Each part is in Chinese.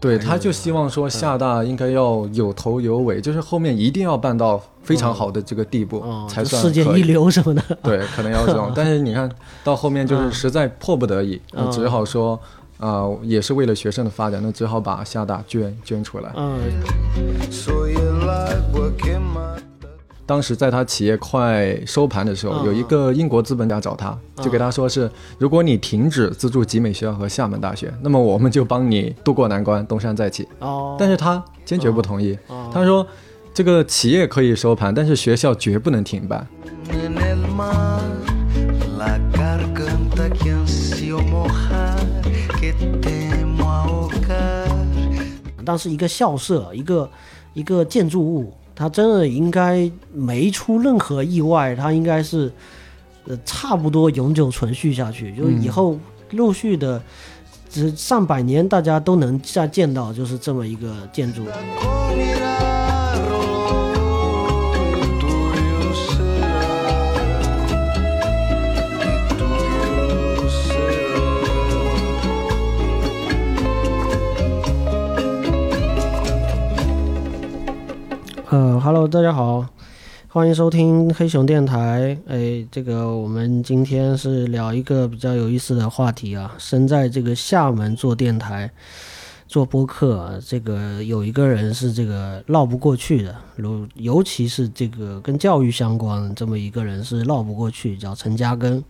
对，他就希望说厦大应该要有头有尾，就是后面一定要办到非常好的这个地步才算世界一流什么的。对，可能要这种。但是你看到后面就是实在迫不得已，只好说啊，也是为了学生的发展，那只好把厦大捐捐出来。嗯。当时在他企业快收盘的时候，有一个英国资本家找他，就给他说是：如果你停止资助集美学校和厦门大学，那么我们就帮你渡过难关，东山再起。哦，但是他坚决不同意。他说：这个企业可以收盘，但是学校绝不能停办。当时一个校舍，一个一个建筑物。他真的应该没出任何意外，他应该是，呃，差不多永久存续下去，就是以后陆续的，这上百年大家都能再见到，就是这么一个建筑。呃呃，哈喽，大家好，欢迎收听黑熊电台。哎，这个我们今天是聊一个比较有意思的话题啊。身在这个厦门做电台、做播客，这个有一个人是这个绕不过去的，尤尤其是这个跟教育相关这么一个人是绕不过去，叫陈嘉庚。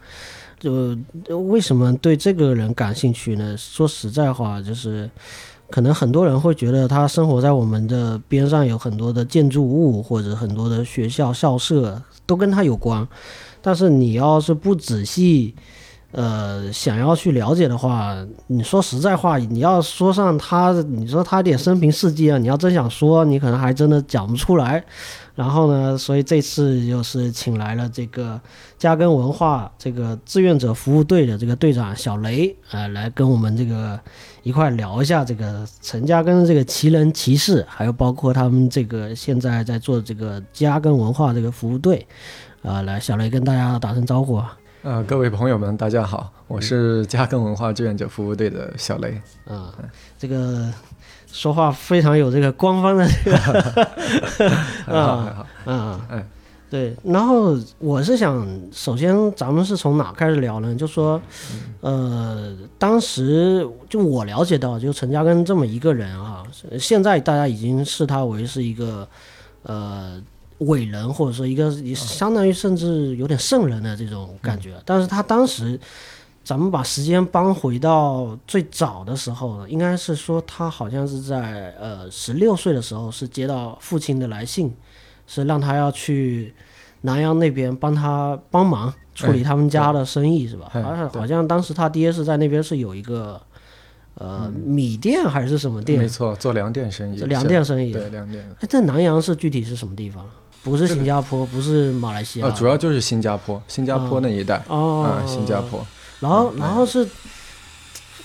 就为什么对这个人感兴趣呢？说实在话，就是。可能很多人会觉得他生活在我们的边上，有很多的建筑物或者很多的学校校舍都跟他有关。但是你要是不仔细，呃，想要去了解的话，你说实在话，你要说上他，你说他点生平事迹啊，你要真想说，你可能还真的讲不出来。然后呢，所以这次又是请来了这个嘉庚文化这个志愿者服务队的这个队长小雷啊，来跟我们这个。一块聊一下这个陈嘉庚这个奇人奇事，还有包括他们这个现在在做这个嘉庚文化这个服务队，啊，来小雷跟大家打声招呼啊！呃，各位朋友们，大家好，我是嘉庚文化志愿者服务队的小雷。啊，这个说话非常有这个官方的这个，还好还好，嗯嗯。对，然后我是想，首先咱们是从哪开始聊呢？就说，呃，当时就我了解到，就陈嘉庚这么一个人啊，现在大家已经视他为是一个，呃，伟人，或者说一个相当于甚至有点圣人的这种感觉。但是他当时，咱们把时间搬回到最早的时候，应该是说他好像是在呃十六岁的时候，是接到父亲的来信。是让他要去南阳那边帮他帮忙处理他们家的生意，是吧？好像好像当时他爹是在那边是有一个呃米店还是什么店？没错，做粮店生意。粮店生意。对，粮店。哎，在南阳是具体是什么地方？不是新加坡，不是马来西亚。主要就是新加坡，新加坡那一带。哦。新加坡。然后，然后是。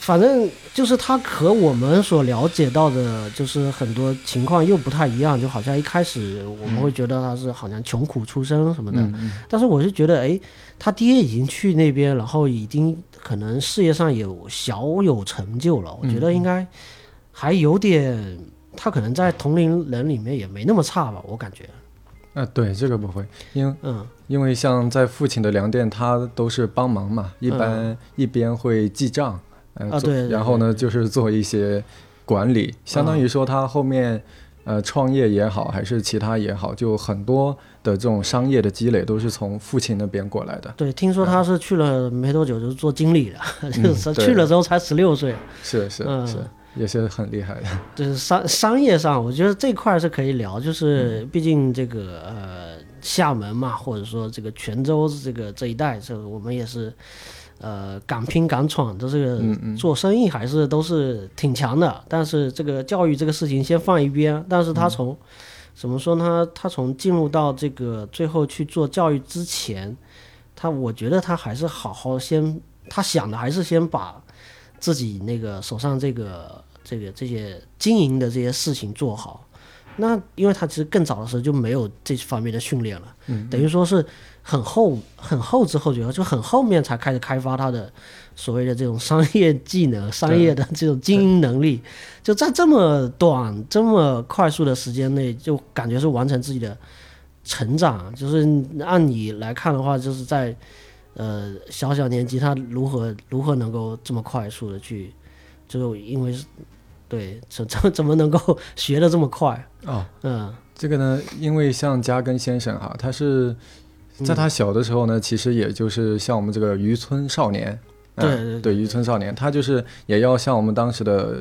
反正就是他和我们所了解到的，就是很多情况又不太一样，就好像一开始我们会觉得他是好像穷苦出身什么的，但是我是觉得，哎，他爹已经去那边，然后已经可能事业上有小有成就了，我觉得应该还有点，他可能在同龄人里面也没那么差吧，我感觉。啊，对，这个不会，因为嗯，因为像在父亲的粮店，他都是帮忙嘛，一般一边会记账。啊，对，然后呢，就是做一些管理，相当于说他后面，呃，创业也好，还是其他也好，就很多的这种商业的积累都是从父亲那边过来的。对，听说他是去了没多久就做经理了，就是去了之后才十六岁。是是是，也是很厉害的。就是商商业上，我觉得这块是可以聊，就是毕竟这个呃厦门嘛，或者说这个泉州这个这一带，这我们也是。呃，敢拼敢闯的，这个做生意还是都是挺强的。但是这个教育这个事情先放一边。但是他从怎么说呢？他从进入到这个最后去做教育之前，他我觉得他还是好好先，他想的还是先把自己那个手上这个这个这些经营的这些事情做好。那因为他其实更早的时候就没有这方面的训练了，嗯等于说是很后很后知后觉，就很后面才开始开发他的所谓的这种商业技能、商业的这种经营能力，就在这么短、这么快速的时间内，就感觉是完成自己的成长。就是按你来看的话，就是在呃小小年纪，他如何如何能够这么快速的去，就是因为是对怎怎么怎么能够 学的这么快？哦，嗯。这个呢，因为像加根先生哈，他是在他小的时候呢，其实也就是像我们这个渔村少年，对嗯对对渔村少年，他就是也要像我们当时的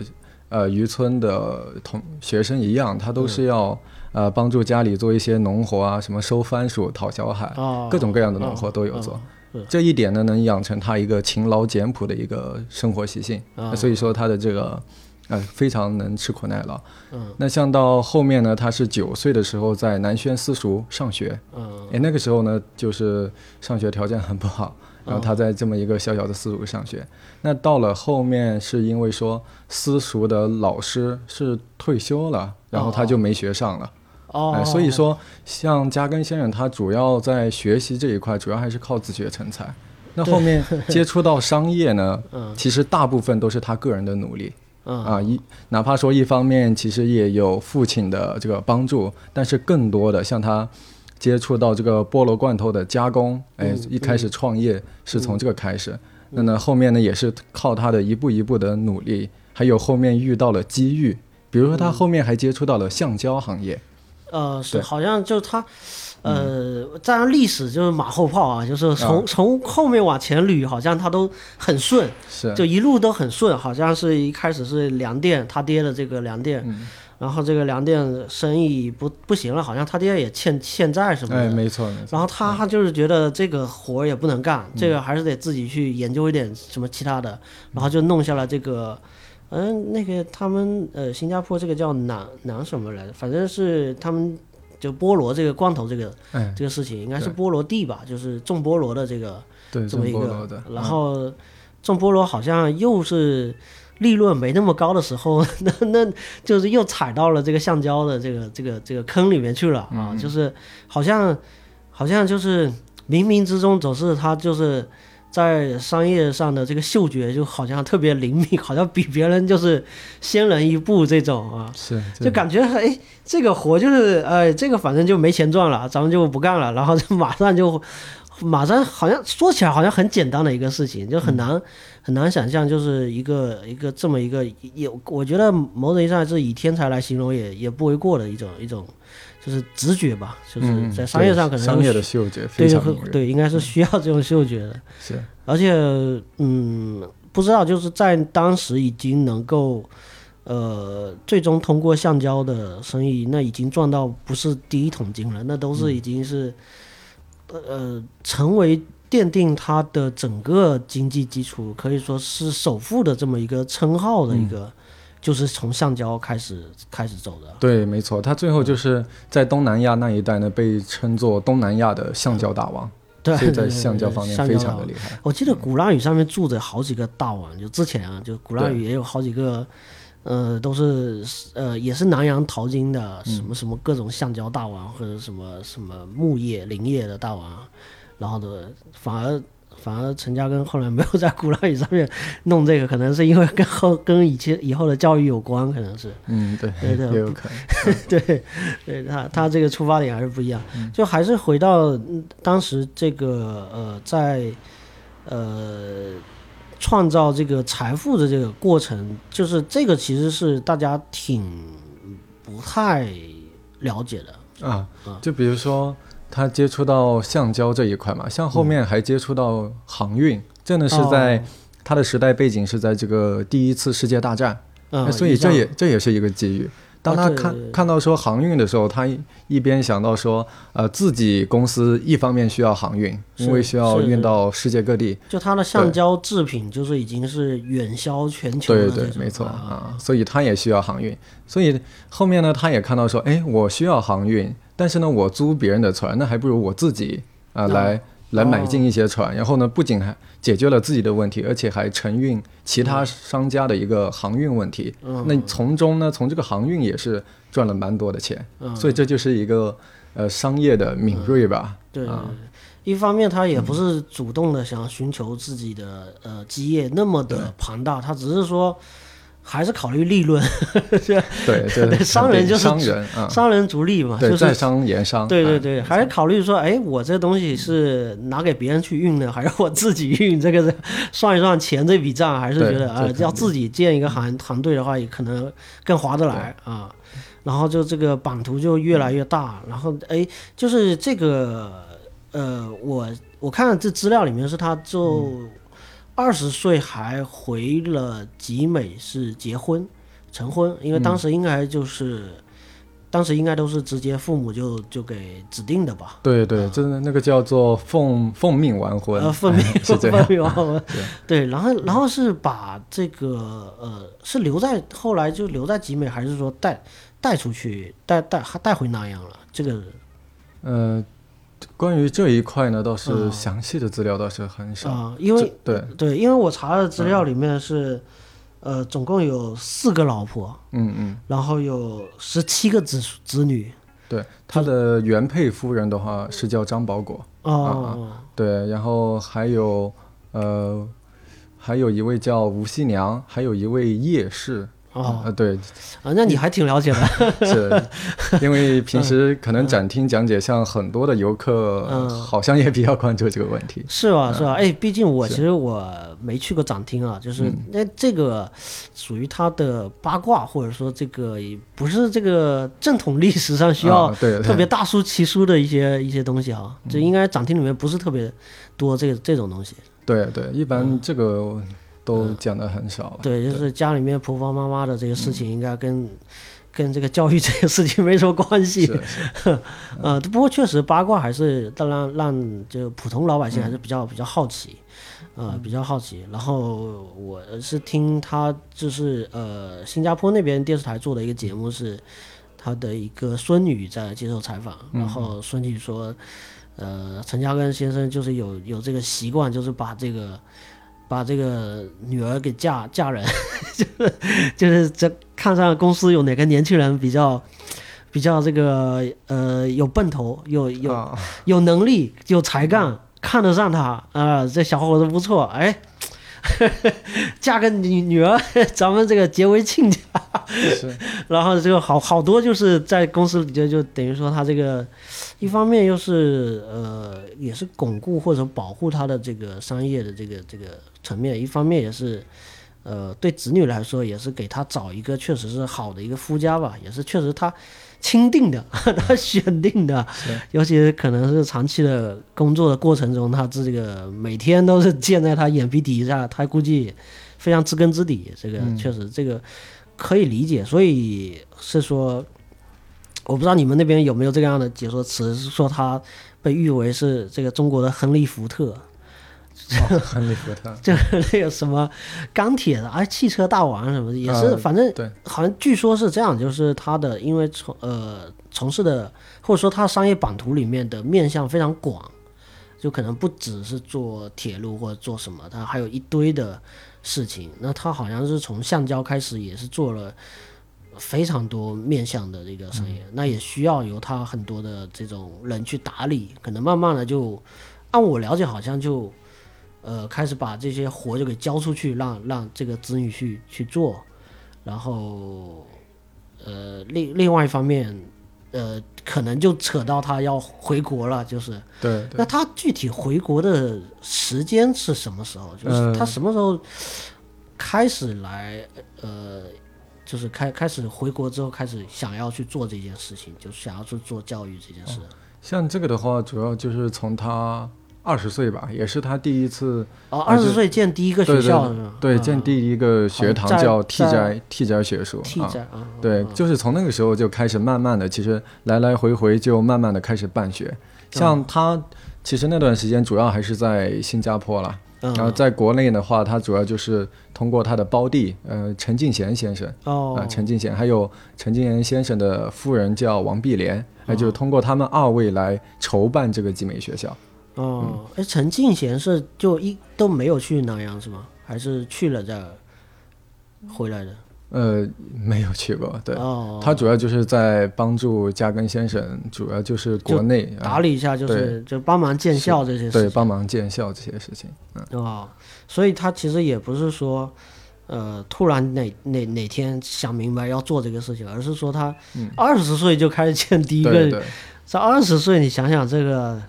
呃渔村的同学生一样，他都是要、呃帮助家里做一些农活啊，什么收番薯、讨小海，哦，各种各样的农活都有做。这一点呢，能养成他一个勤劳简朴的一个生活习性，啊所以说他的这个呃非常能吃苦耐劳。嗯那像到后面呢，他是九岁的时候在南轩私塾上学，嗯哎，那个时候呢，就是上学条件很不好，然后他在这么一个小小的私塾上学。那到了后面是因为说私塾的老师是退休了，然后他就没学上了。哦哎，，所以说像加根先生，他主要在学习这一块，主要还是靠自学成才。那后面接触到商业呢，嗯其实大部分都是他个人的努力。嗯。啊，一哪怕说一方面其实也有父亲的这个帮助，但是更多的像他接触到这个菠萝罐头的加工，哎，嗯一开始创业是从这个开始，那呢后面呢也是靠他的一步一步的努力，还有后面遇到了机遇，比如说他后面还接触到了橡胶行业，呃，是好像就他，呃，再按历史就是马后炮啊，就是从、从后面往前捋，好像他都很顺，是就一路都很顺，好像是一开始是粮店，他爹的这个粮店，嗯然后这个粮店生意不不行了，好像他爹也欠欠债什么的，哎，没错没错，然后他他就是觉得这个活儿也不能干，这个还是得自己去研究一点什么其他的，然后就弄下了这个，嗯，那个他们呃新加坡这个叫南南什么来着，反正是他们就菠萝这个罐头这个哎，这个事情，应该是菠萝地吧，就是种菠萝的这个对，这么一个，，然后种菠萝好像又是。利润没那么高的时候，那那就是又踩到了这个橡胶的这个这个这个坑里面去了啊！就是好像好像就是冥冥之中总是他就是在商业上的这个嗅觉就好像特别灵敏，好像比别人就是先人一步这种啊，是就感觉哎这个活就是哎这个反正就没钱赚了，咱们就不干了，然后就马上就马上好像说起来好像很简单的一个事情，就很难、很难想象，就是一个一个这么一个也，我觉得某种意义上是以天才来形容也也不为过的一种一种，就是直觉吧，就是嗯在商业上可能商业的嗅觉非对常，对对，应该是需要这种嗅觉的，是。而且嗯，不知道就是在当时已经能够。呃，最终通过橡胶的生意，那已经赚到不是第一桶金了，那都是已经是，呃，成为奠定它的整个经济基础，可以说是首富的这么一个称号的一个，就是从橡胶开始开始走的。对，没错，他最后就是在东南亚那一带呢，被称作东南亚的橡胶大王，对，所以在橡胶方面非常的厉害。我记得鼓浪屿上面住着好几个大王，就之前啊，就鼓浪屿也有好几个，呃，都是呃也是南洋淘金的，嗯什么什么各种橡胶大王或者什么什么木业林业的大王，然后的反而反而陈嘉庚后来没有在鼓浪屿上面弄这个，可能是因为跟后跟以前以后的教育有关，可能是。嗯，对，对对也有可能。对，对他他这个出发点还是不一样，嗯就还是回到嗯当时这个呃在呃创造这个财富的这个过程，就是这个其实是大家挺不太了解的。啊，就比如说他接触到橡胶这一块嘛，像后面还接触到航运，真的是在哦他的时代背景是在这个第一次世界大战，所以这也这也是一个机遇。当他看、啊看到说航运的时候，他一一边想到说，呃，自己公司一方面需要航运，因为需要运到世界各地，就它的橡胶制品就是已经是远销全球的对，对，没错啊。啊，所以他也需要航运。所以后面呢，他也看到说，哎，我需要航运，但是呢，我租别人的船，那还不如我自己啊、嗯来来买进一些船，然后呢，不仅还解决了自己的问题，而且还承运其他商家的一个航运问题。嗯。那从中呢，从这个航运也是赚了蛮多的钱，所以这就是一个呃商业的敏锐吧。对，啊。一方面他也不是主动的想寻求自己的呃基业那么的庞大，他只是说还是考虑利润，对 对对商人就是商人啊，商人逐利嘛，对，就是在商言商。啊对对对，还是考虑说，哎，我这东西是拿给别人去运呢，还是我自己运？这个 算一算钱这笔账，还是觉得啊，要自己建一个航航队的话，也可能更划得来啊。然后就这个版图就越来越大，然后哎，就是这个呃，我我看这资料里面是他就二十岁还回了集美是结婚成婚，因为当时应该就是。当时应该都是直接父母就就给指定的吧？对对，真的那个叫做奉奉命完婚，呃，奉命 是这奉样。命完婚，对，然后然后是把这个呃是留在后来就留在集美，还是说带带出去带带带回南阳了？这个呃，关于这一块呢，倒嗯。是详细的资料倒是很少。啊、因为对，对，因为我查的资料里面是、呃总共有四个老婆，嗯嗯，然后有十七个子子女。对，他的原配夫人的话是叫张保果，哦，对，然后还有呃，还有一位叫吴熙娘，还有一位叶氏。哦呃，对，啊，那你还挺了解的。是因为平时可能展厅讲解，像很多的游客嗯好像也比较关注这个问题。是吧？是吧？哎，毕竟我其实我没去过展厅啊，就是那这个属于他的八卦，或者说这个也不是这个正统历史上需要特别大书奇书的一些一些东西啊，这应该展厅里面不是特别多这个这种东西。对对，一般这个都讲的很少了。嗯对，就是家里面婆婆妈妈的这个事情，应该跟、跟这个教育这个事情没什么关系。呃，不过确实八卦还是当然让就普通老百姓还是比较、比较好奇，呃，比较好奇。然后我是听他就是呃新加坡那边电视台做的一个节目是他的一个孙女在接受采访，然后孙女说，呃，陈嘉庚先生就是有有这个习惯，就是把这个。把这个女儿给嫁嫁人，就是就是这看上公司有哪个年轻人比较比较这个呃有奔头，有有啊，有能力，有才干，看得上他啊、这小伙子不错，哎，嫁个女女儿，咱们这个结为亲家。是。然后这个好好多就是在公司里就就等于说他这个一方面又是呃也是巩固或者保护他的这个商业的这个这个层面，一方面也是呃对子女来说也是给他找一个确实是好的一个夫家吧，也是确实他钦定的，他选定的，尤其是可能是长期的工作的过程中，他这个每天都是建在他眼皮底下，他估计非常知根知底，这个确实这个。可以理解，所以是说，我不知道你们那边有没有这样的解说词，是说他被誉为是这个中国的亨利福特，哦亨利福特，就是那个什么钢铁的啊，汽车大王什么的，也是，呃反正对。好像据说是这样，就是他的因为从呃从事的或者说他商业版图里面的面向非常广，就可能不只是做铁路或者做什么，他还有一堆的事情。那他好像是从橡胶开始，也是做了非常多面向的这个商业，那也需要由他很多的这种人去打理，可能慢慢的就按我了解，好像就呃开始把这些活就给交出去，让让这个子女去去做，然后呃另另外一方面。呃，可能就扯到他要回国了，就是对对那他具体回国的时间是什么时候？就是呃他什么时候开始来呃，就是开开始回国之后开始想要去做这件事情，就是想要去做教育这件事。像这个的话，主要就是从他二十岁吧，也是他第一次哦，啊二十岁建第一个对对学校是吧？对啊建第一个学堂叫 T 在斋 T 斋学术啊。对，就是从那个时候就开始慢慢的，其实来来回回就慢慢的开始办学。像他其实那段时间主要还是在新加坡啦，嗯然后在国内的话，他主要就是通过他的胞弟，呃，陈敬贤先生，哦啊，陈敬贤，还有陈敬贤先生的夫人叫王碧莲，那就是通过他们二位来筹办这个集美学校。哦，哎，陈敬贤是就一都没有去南阳是吗？还是去了再回来的？呃，没有去过，对，哦，他主要就是在帮助加根先生，主要就是国内啊打理一下，就是就帮忙建校这些事情。对帮忙建校这些事情，嗯，哦，所以他其实也不是说，呃，突然哪哪哪天想明白要做这个事情，而是说他二十岁就开始见第一个，嗯对对在二十岁，你想想这个，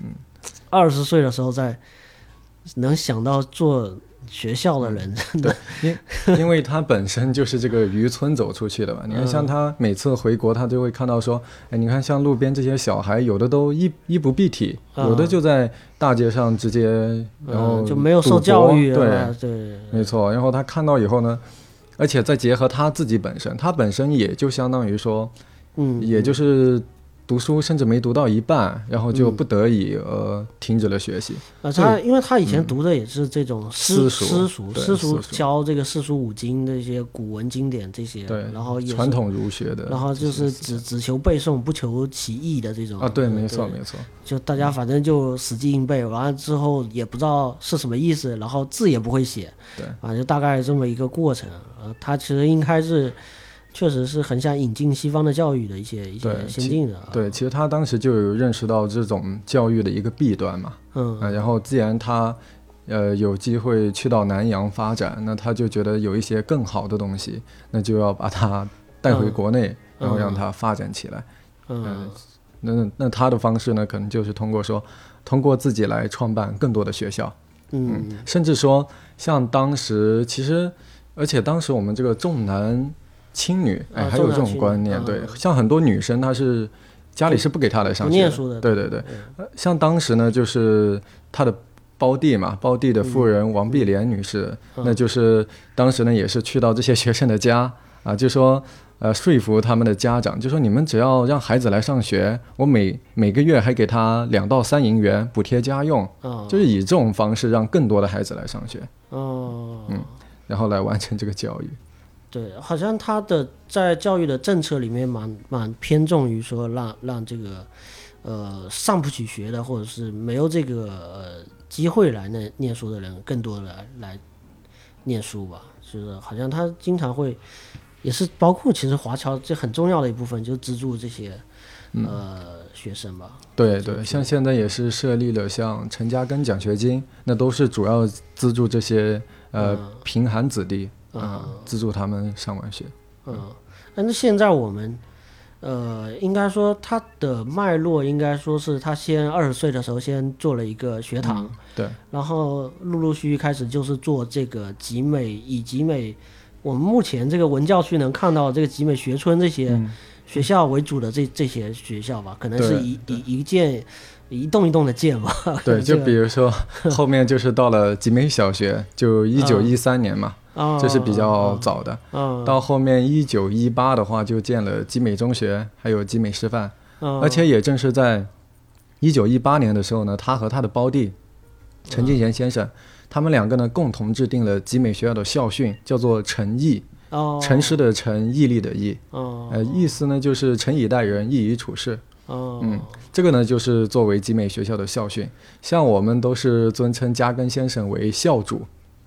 嗯，二十岁的时候在能想到做学校的人，真的，因为他本身就是这个渔村走出去的嘛。你看，像他每次回国，他就会看到说，哎，你看像路边这些小孩，有的都衣衣不蔽体，啊有的就在大街上直接，然后嗯就没有受教育对，啊，对，没错。然后他看到以后呢，而且再结合他自己本身，他本身也就相当于说，嗯，也就是读书甚至没读到一半，然后就不得已呃停止了学习。啊，他因为他以前读的也是这种私私塾私塾，对私塾教这个四书五经这些古文经典这些，对，然后也传统儒学的，然后就是只只求背诵，不求其义的这种啊，对，嗯没错没错，就大家反正就死记硬背，完了之后也不知道是什么意思，然后字也不会写，对，啊，就大概这么一个过程。呃，他其实应该是，确实是很想引进西方的教育的一些一些先进的啊。对，其实他当时就有认识到这种教育的一个弊端嘛，嗯啊，然后既然他呃有机会去到南洋发展，那他就觉得有一些更好的东西，那就要把它带回国内，然后让它发展起来。嗯那那他的方式呢，可能就是通过说，通过自己来创办更多的学校，嗯甚至说像当时其实，而且当时我们这个重男轻女，哎，啊还有这种观念，嗯对，像很多女生她是家里是不给她来上学不念书的对对对，呃像当时呢，就是她的胞弟嘛，胞弟的夫人王碧莲女士，嗯那就是当时呢也是去到这些学生的家啊，就说。呃，说服他们的家长，就说你们只要让孩子来上学，我每每个月还给他两到三银元补贴家用，啊就是以这种方式让更多的孩子来上学，哦然后来完成这个教育。对，好像他的在教育的政策里面蛮蛮偏重于说让让这个呃上不起学的或者是没有这个呃机会来念念书的人，更多的来来念书吧。就是好像他经常会也是包括其实华侨这很重要的一部分，就资助这些呃学生吧。对对，像现在也是设立了像陈嘉庚奖学金，那都是主要资助这些呃贫寒子弟啊、资助他们上完学。嗯，但是现在我们，呃，应该说它的脉络应该说是他先二十岁的时候先做了一个学堂，对，然后陆陆续续开始就是做这个集美，以集美我们目前这个文教区能看到这个集美学村这些学校为主的这这些学校吧，可能是一一一件一栋一栋的建吧。对，就比如说后面就是到了集美小学，就一九一三年嘛，啊，这是比较早的。嗯到后面一九一八的话，就建了集美中学，还有集美师范。嗯而且也正是在一九一八年的时候呢，他和他的胞弟陈敬贤先生，他们两个呢共同制定了集美学校的校训，叫做“诚毅”，哦诚实的诚，毅力的毅。哦呃，意思呢就是诚以待人，义以处事。哦嗯，这个呢就是作为集美学校的校训。像我们都是尊称嘉庚先生为校主。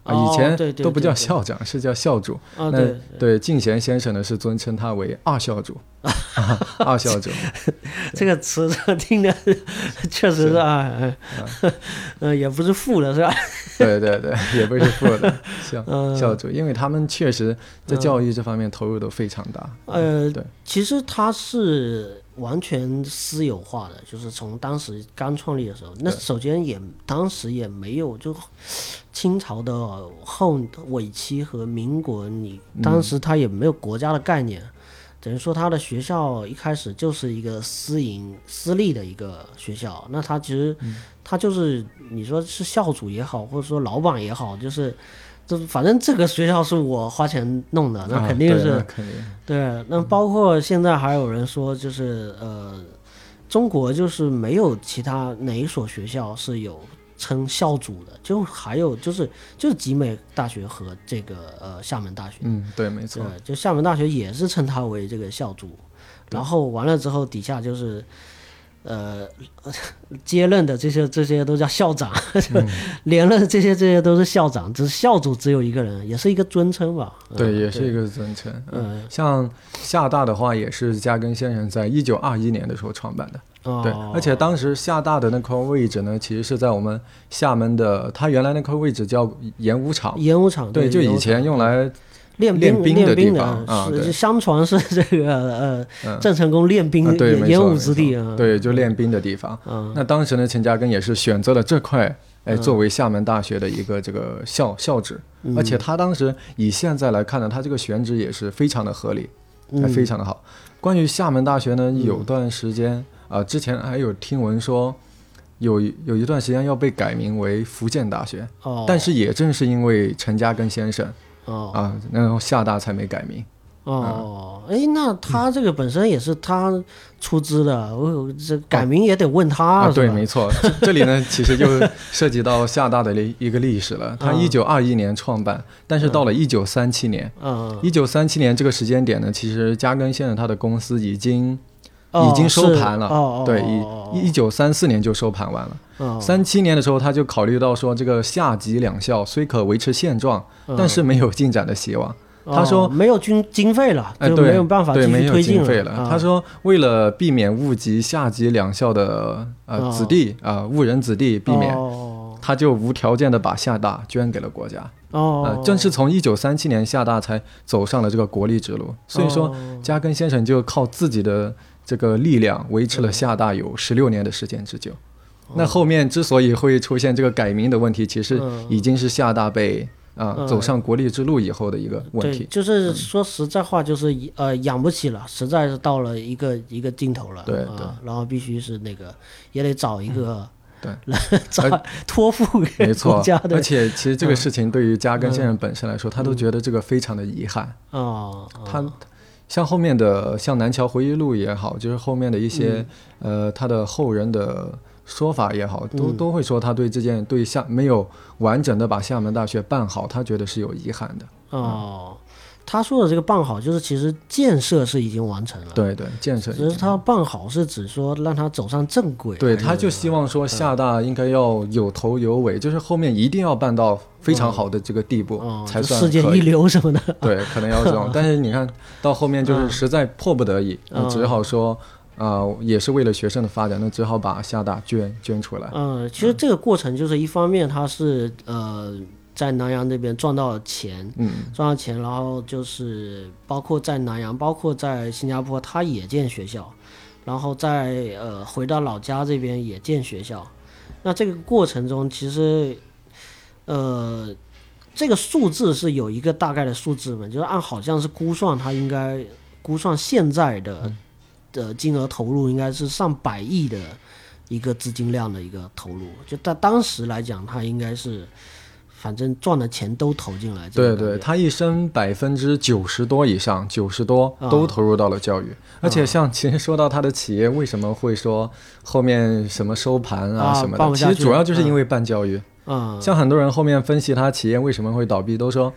啊，哦以前都不叫校长，是叫校主。那啊对。对，敬贤先生呢是尊称他为二校主，二校主。这个词听着 确实是啊，呃呃，也不是负的是吧？对对对，也不是负的校嗯校主，因为他们确实在教育这方面投入都非常大。呃，对，其实他是完全私有化的，就是从当时刚创立的时候，那首先也当时也没有就清朝的后尾期和民国，你当时他也没有国家的概念。等于说，他的学校一开始就是一个私营、私立的一个学校。那他其实，他就是你说是校主也好，或者说老板也好，就是，就反正这个学校是我花钱弄的，那啊肯定是、对那肯定。对，那包括现在还有人说，就是呃，中国就是没有其他哪一所学校是有称校主的，就还有就是就是集美大学和这个呃厦门大学，嗯，对，没错。，就厦门大学也是称它为这个校主，然后完了之后底下就是。呃接任的这些这些都叫校长，嗯 连任这些这些都是校长，只是校主只有一个人，也是一个尊称吧。对，嗯也是一个尊称。嗯像厦大的话，也是加根先生在一九二一年的时候创办的。哦，对，而且当时厦大的那块位置呢，其实是在我们厦门的，它原来那块位置叫演武场。演武场对，就以前用来练练兵的地方啊相传是这个呃嗯郑成功练兵演武之地啊。对，就练兵的地方。嗯那当时呢，陈嘉庚也是选择了这块，哎，嗯作为厦门大学的一个这个校校址，嗯而且他当时以现在来看呢，他这个选址也是非常的合理，嗯哎，非常的好。关于厦门大学呢，有段时间啊、之前还有听闻说。有有一段时间要被改名为福建大学，哦，但是也正是因为陈嘉庚先生哦。啊，然后厦大才没改名。哦，哎，那他这个本身也是他出资的，我这改名也得问他，啊，对，没错，这这里呢，其实就涉及到厦大的一一个历史了。它嗯一九二一年创办，但是到了一九三七年，嗯，一九三七年这个时间点呢，其实嘉庚先生他的公司已经哦已经收盘了，对，哦一一九三四年就收盘完了。哦三七年的时候，他就考虑到说，这个下级两校虽可维持现状，嗯但是没有进展的希望。他说哦没有军经费了，哎，就对，没有办法继对，没有续推进经费了。啊他说，为了避免误及下级两校的呃哦子弟啊、误人子弟，避免，哦他就无条件的把厦大捐给了国家。哦呃，，正是从一九三七年厦大才走上了这个国立之路。所以说，哦嘉庚先生就靠自己的这个力量维持了厦大有十六年的时间之久。那后面之所以会出现这个改名的问题，其实嗯已经是厦大被啊、嗯走上国力之路以后的一个问对，题。就是说实在话，就是呃养不起了，实在是到了一个一个尽头了。对啊对然后必须是那个也得找一个 对来找 托付给没错国家，的而且其实这个事情对于嘉庚先生本身来说，他都嗯觉得这个非常的遗憾。啊，他像后面的像《南桥回忆录》也好，就是后面的一些、嗯。呃他的后人的说法也好，都嗯。都会说他对这件对厦没有完整的把厦门大学办好，他觉得是有遗憾的。哦，他说的这个办好，就是其实建设是已经完成了，，对对，建设已经。只是他办好是指说让他走上正轨，对，他就希望说厦大应该要有头有尾，就是后面一定要办到非常好的这个地步、哦，才算世界一流什么的，对，可能要这种。但是你看到后面就是嗯实在迫不得已，只好说，啊、也是为了学生的发展，那只好把厦大捐捐出来。嗯，其实这个过程就是一方面他是呃在南洋那边赚到了钱，嗯，赚到钱，然后就是包括在南洋，包括在新加坡，他也建学校，然后在呃回到老家这边也建学校。那这个过程中，其实呃这个数字是有一个大概的数字嘛，就是按好像是估算，他应该估算现在的的金额投入应该是上百亿的一个资金量的一个投入，就在当时来讲，他应该是。反正赚的钱都投进来，对对，他一生百分之九十多以上，九十多啊。都投入到了教育。而且像其实说到他的企业为什么会说后面什么收盘啊啊什么的，其实主要就是因为办教育。嗯，像很多人后面分析他企业为什么会倒闭，都说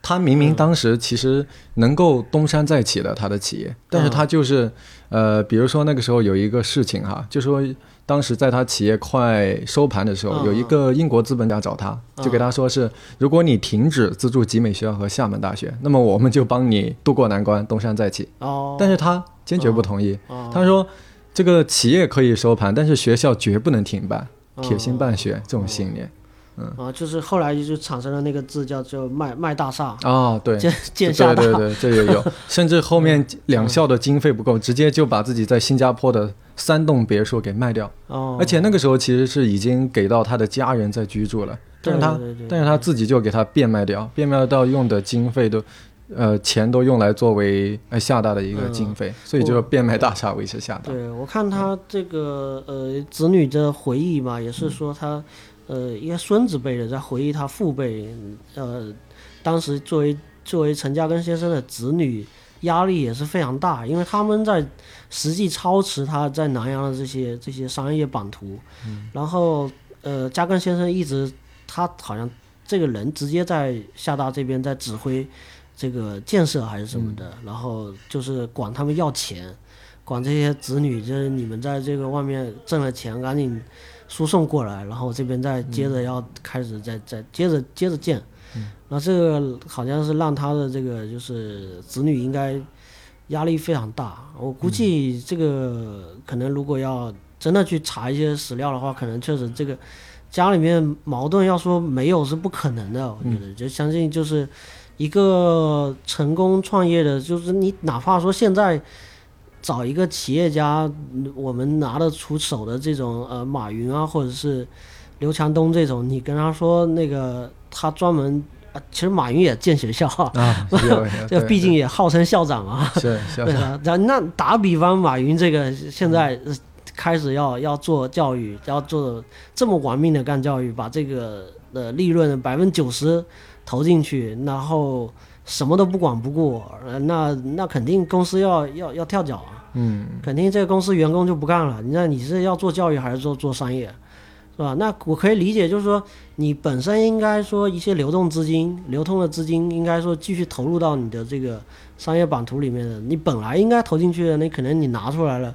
他明明当时其实能够东山再起的他的企业，但是他就是呃，比如说那个时候有一个事情哈，就说当时在他企业快收盘的时候，嗯有一个英国资本家找他，就给他说是，如果你停止资助集美学校和厦门大学，那么我们就帮你渡过难关，东山再起。哦，但是他坚决不同意，哦他说这个企业可以收盘，但是学校绝不能停办，铁心办学这种信念。啊，就是后来就产生了那个字叫做卖卖大厦，啊，对，建建厦大，对对对，这也有，甚至后面两校的经费不够，直接就把自己在新加坡的三栋别墅给卖掉，哦，而且那个时候其实是已经给到他的家人在居住了，但是他对对对但是他自己就给他变卖掉，变卖掉用的经费都。呃，钱都用来作为呃厦大的一个经费，所以就变卖大厦维持厦大。对我看他这个呃子女的回忆嘛，也是说他呃应该孙子辈的在回忆他父辈，呃当时作为作为陈嘉庚先生的子女，压力也是非常大，因为他们在实际操持他在南洋的这些这些商业版图，然后呃嘉庚先生一直他好像这个人直接在厦大这边在指挥这个建设还是什么的，然后就是管他们要钱。管这些子女，就是你们在这个外面挣了钱，赶紧输送过来，然后这边再接着要开始再再接着接着建。那这个好像是让他的这个就是子女应该压力非常大。我估计这个可能如果要真的去查一些史料的话，可能确实这个家里面矛盾要说没有是不可能的。我觉得就相信就是一个成功创业的，就是你哪怕说现在找一个企业家，嗯我们拿得出手的这种呃马云啊，或者是刘强东这种，你跟他说那个他专门。啊其实马云也建学校啊，这毕竟也号称校长啊，是那那打比方，马云这个现在呃开始要要做教育，要做这么玩命的干教育，把这个的利润百分之九十投进去，然后什么都不管不顾，呃那那肯定公司要要要跳脚啊，嗯，肯定这个公司员工就不干了。那你是要做教育还是做做商业，是吧？那我可以理解，就是说你本身应该说一些流动资金、流通的资金，应该说继续投入到你的这个商业版图里面的。你本来应该投进去的，你可能你拿出来了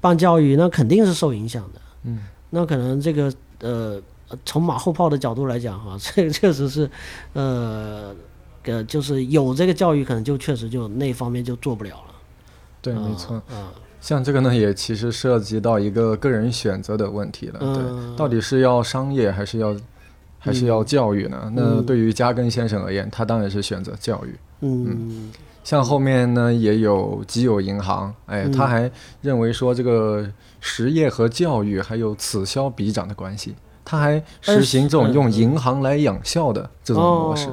办教育，那肯定是受影响的。嗯，那可能这个呃，从马后炮的角度来讲 哈，这个确实是呃。呃，就是有这个教育，可能就确实就那方面就做不了了。对，啊没错。嗯，像这个呢，也其实涉及到一个个人选择的问题了。嗯对，到底是要商业还是要还是要教育呢？那对于加根先生而言，他当然是选择教育。嗯像后面呢，也有基友银行，哎，嗯他还认为说这个实业和教育还有此消彼长的关系，他还实行这种用银行来养校的这种模式，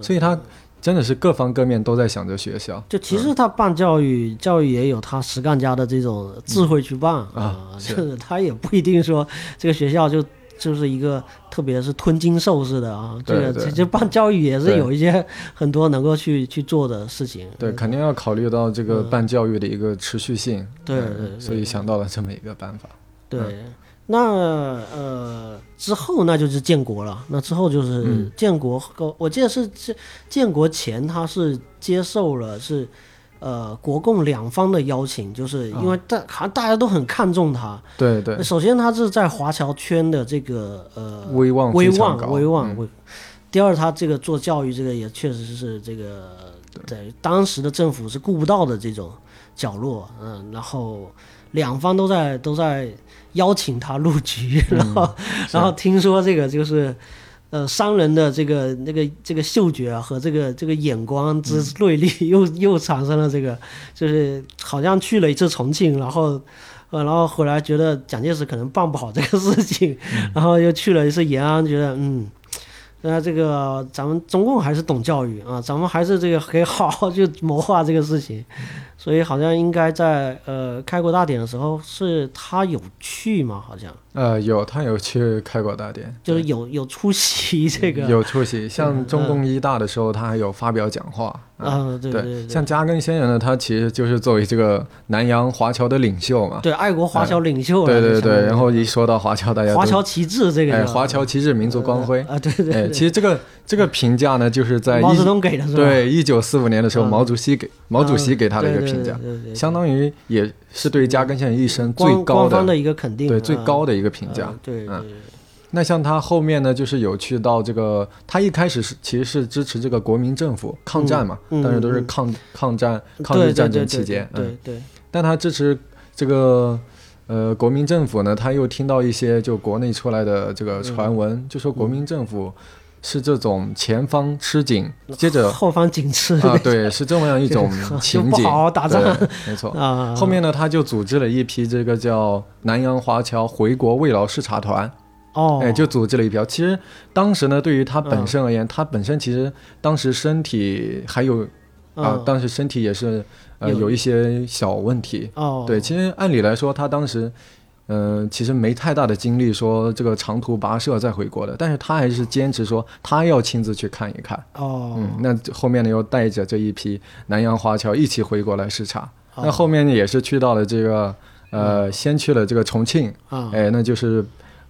所以他真的是各方各面都在想着学校。就其实他办教育，教育也有他实干家的这种智慧去办、啊就是他也不一定说这个学校就就是一个特别是吞金兽似的啊，这个对对其实办教育也是有一些很多能够去去做的事情。对，肯定要考虑到这个办教育的一个持续性。嗯对对对所以想到了这么一个办法。对，那呃之后那就是建国了。那之后就是嗯建国后，我记得是建建国前他是接受了是呃国共两方的邀请，就是因为大好像大家都很看重他。对对，首先他是在华侨圈的这个呃威望威望威望嗯威。第二，他这个做教育这个也确实是这个在当时的政府是顾不到的这种角落，嗯，然后两方都在都在邀请他入局，然后、然后听说这个就是。呃，商人的这个那个这个嗅觉啊和这个这个眼光之锐利又，又产生了这个，就是好像去了一次重庆，然后呃，然后回来觉得蒋介石可能办不好这个事情，然后又去了一次延安，觉得嗯，那这个咱们中共还是懂教育啊，咱们还是这个可以好好去谋划这个事情，所以好像应该在呃开国大典的时候是他有去吗？好像呃，有他有去开国大典，就是有有出席这个有出席。像中共一大的时候，他还有发表讲话。啊，对对对，像加根先生呢，他其实就是作为这个南洋华侨的领袖嘛。对爱国华侨领袖了，对对对，然后一说到华侨，大家华侨旗帜这个哎，华侨旗帜，民族光辉。啊，对对哎，对，其实这个这个评价呢，就是在毛泽东给的是吧？对一九四五年的时候，嗯毛主席给毛主席给他的一个评价，对对对对对相当于也是对加根先生一生最高的的一个肯定，对最啊高的一个评价。啊。对对嗯那像他后面呢，就是有去到这个，他一开始是其实是支持这个国民政府抗战嘛，嗯嗯当时都是嗯抗抗战抗日战争期间，嗯，对对但他支持这个呃国民政府呢，他又听到一些就国内出来的这个传闻，就说国民政府是这种前方吃紧，接着后方紧吃啊，对，是这么样一种 情景，不好好打仗，没错。啊，后面呢，他就组织了一批这个叫南洋华侨回国慰劳视察团，哦，哎，就组织了一票。其实当时呢，对于他本身而言，他本身其实当时身体还有啊嗯，当时身体也是呃有有一些小问题。哦，对，其实按理来说，他当时。嗯、其实没太大的精力说这个长途跋涉再回国的，但是他还是坚持说他要亲自去看一看。哦，嗯，那后面呢又带着这一批南洋华侨一起回国来视察。哦。那后面呢也是去到了这个呃，先去了这个重庆，啊，哎，那就是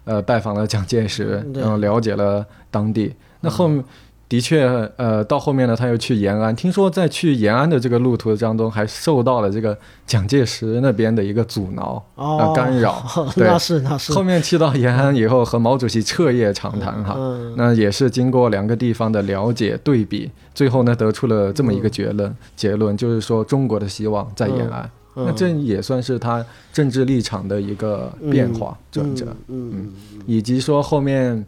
呃拜访了蒋介石，对。然后了解了当地。那后面的确，呃，到后面呢，他又去延安。听说在去延安的这个路途当中，还受到了这个蒋介石那边的一个阻挠、哦，干扰。对那是那是。后面去到延安以后，和毛主席彻夜长谈哈，嗯那也是经过两个地方的了解对比，最后呢得出了这么一个结论，结论就是说中国的希望在延安。嗯那这也算是他政治立场的一个变化转折，嗯嗯以及说后面。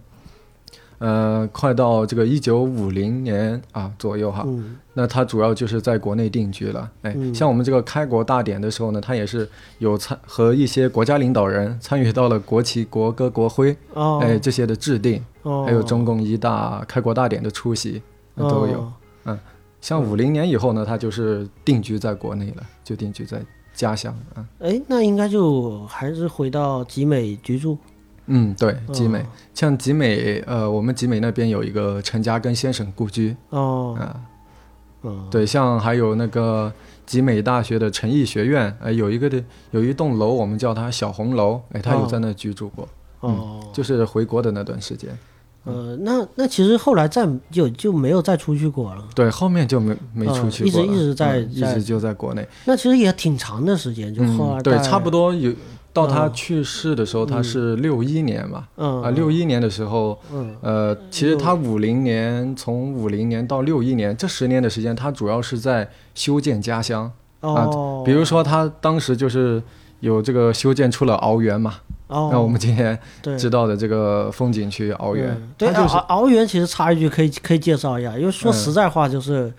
呃，快到这个一九五零年啊左右哈，嗯那他主要就是在国内定居了。哎，嗯像我们这个开国大典的时候呢，他也是有参和一些国家领导人参与到了国旗、国歌、国徽，哦，哎这些的制定，哦，还有中共一大开国大典的出席，那都有。嗯像五零年以后呢，他就是定居在国内了，就定居在家乡啊。哎，那应该就还是回到集美居住。嗯，对，集美，哦。像集美，呃，我们集美那边有一个陈嘉庚先生故居。哦，啊，嗯，对，像还有那个集美大学的陈毅学院，哎，有一个的有一栋楼，我们叫它小红楼，哎，他有哦在那居住过，哦，就是回国的那段时间。呃，那那其实后来再就就没有再出去过了。对，后面就没没嗯出去一直一直在一直就在国内。那其实也挺长的时间，就后嗯，对，来大概差不多有到他嗯去世的时候，他是六一年嘛，嗯。啊，六一年的时候，嗯。呃，其实他五零年从五零年到六一年这十年的时间，他主要是在修建家乡。啊，比如说他当时就是有这个修建出了鳌园嘛，哦，那我们今天知道的这个风景区鳌园嗯，对，它就是鳌鳌园其实插一句可以可以介绍一下，因为说嗯实在话就是，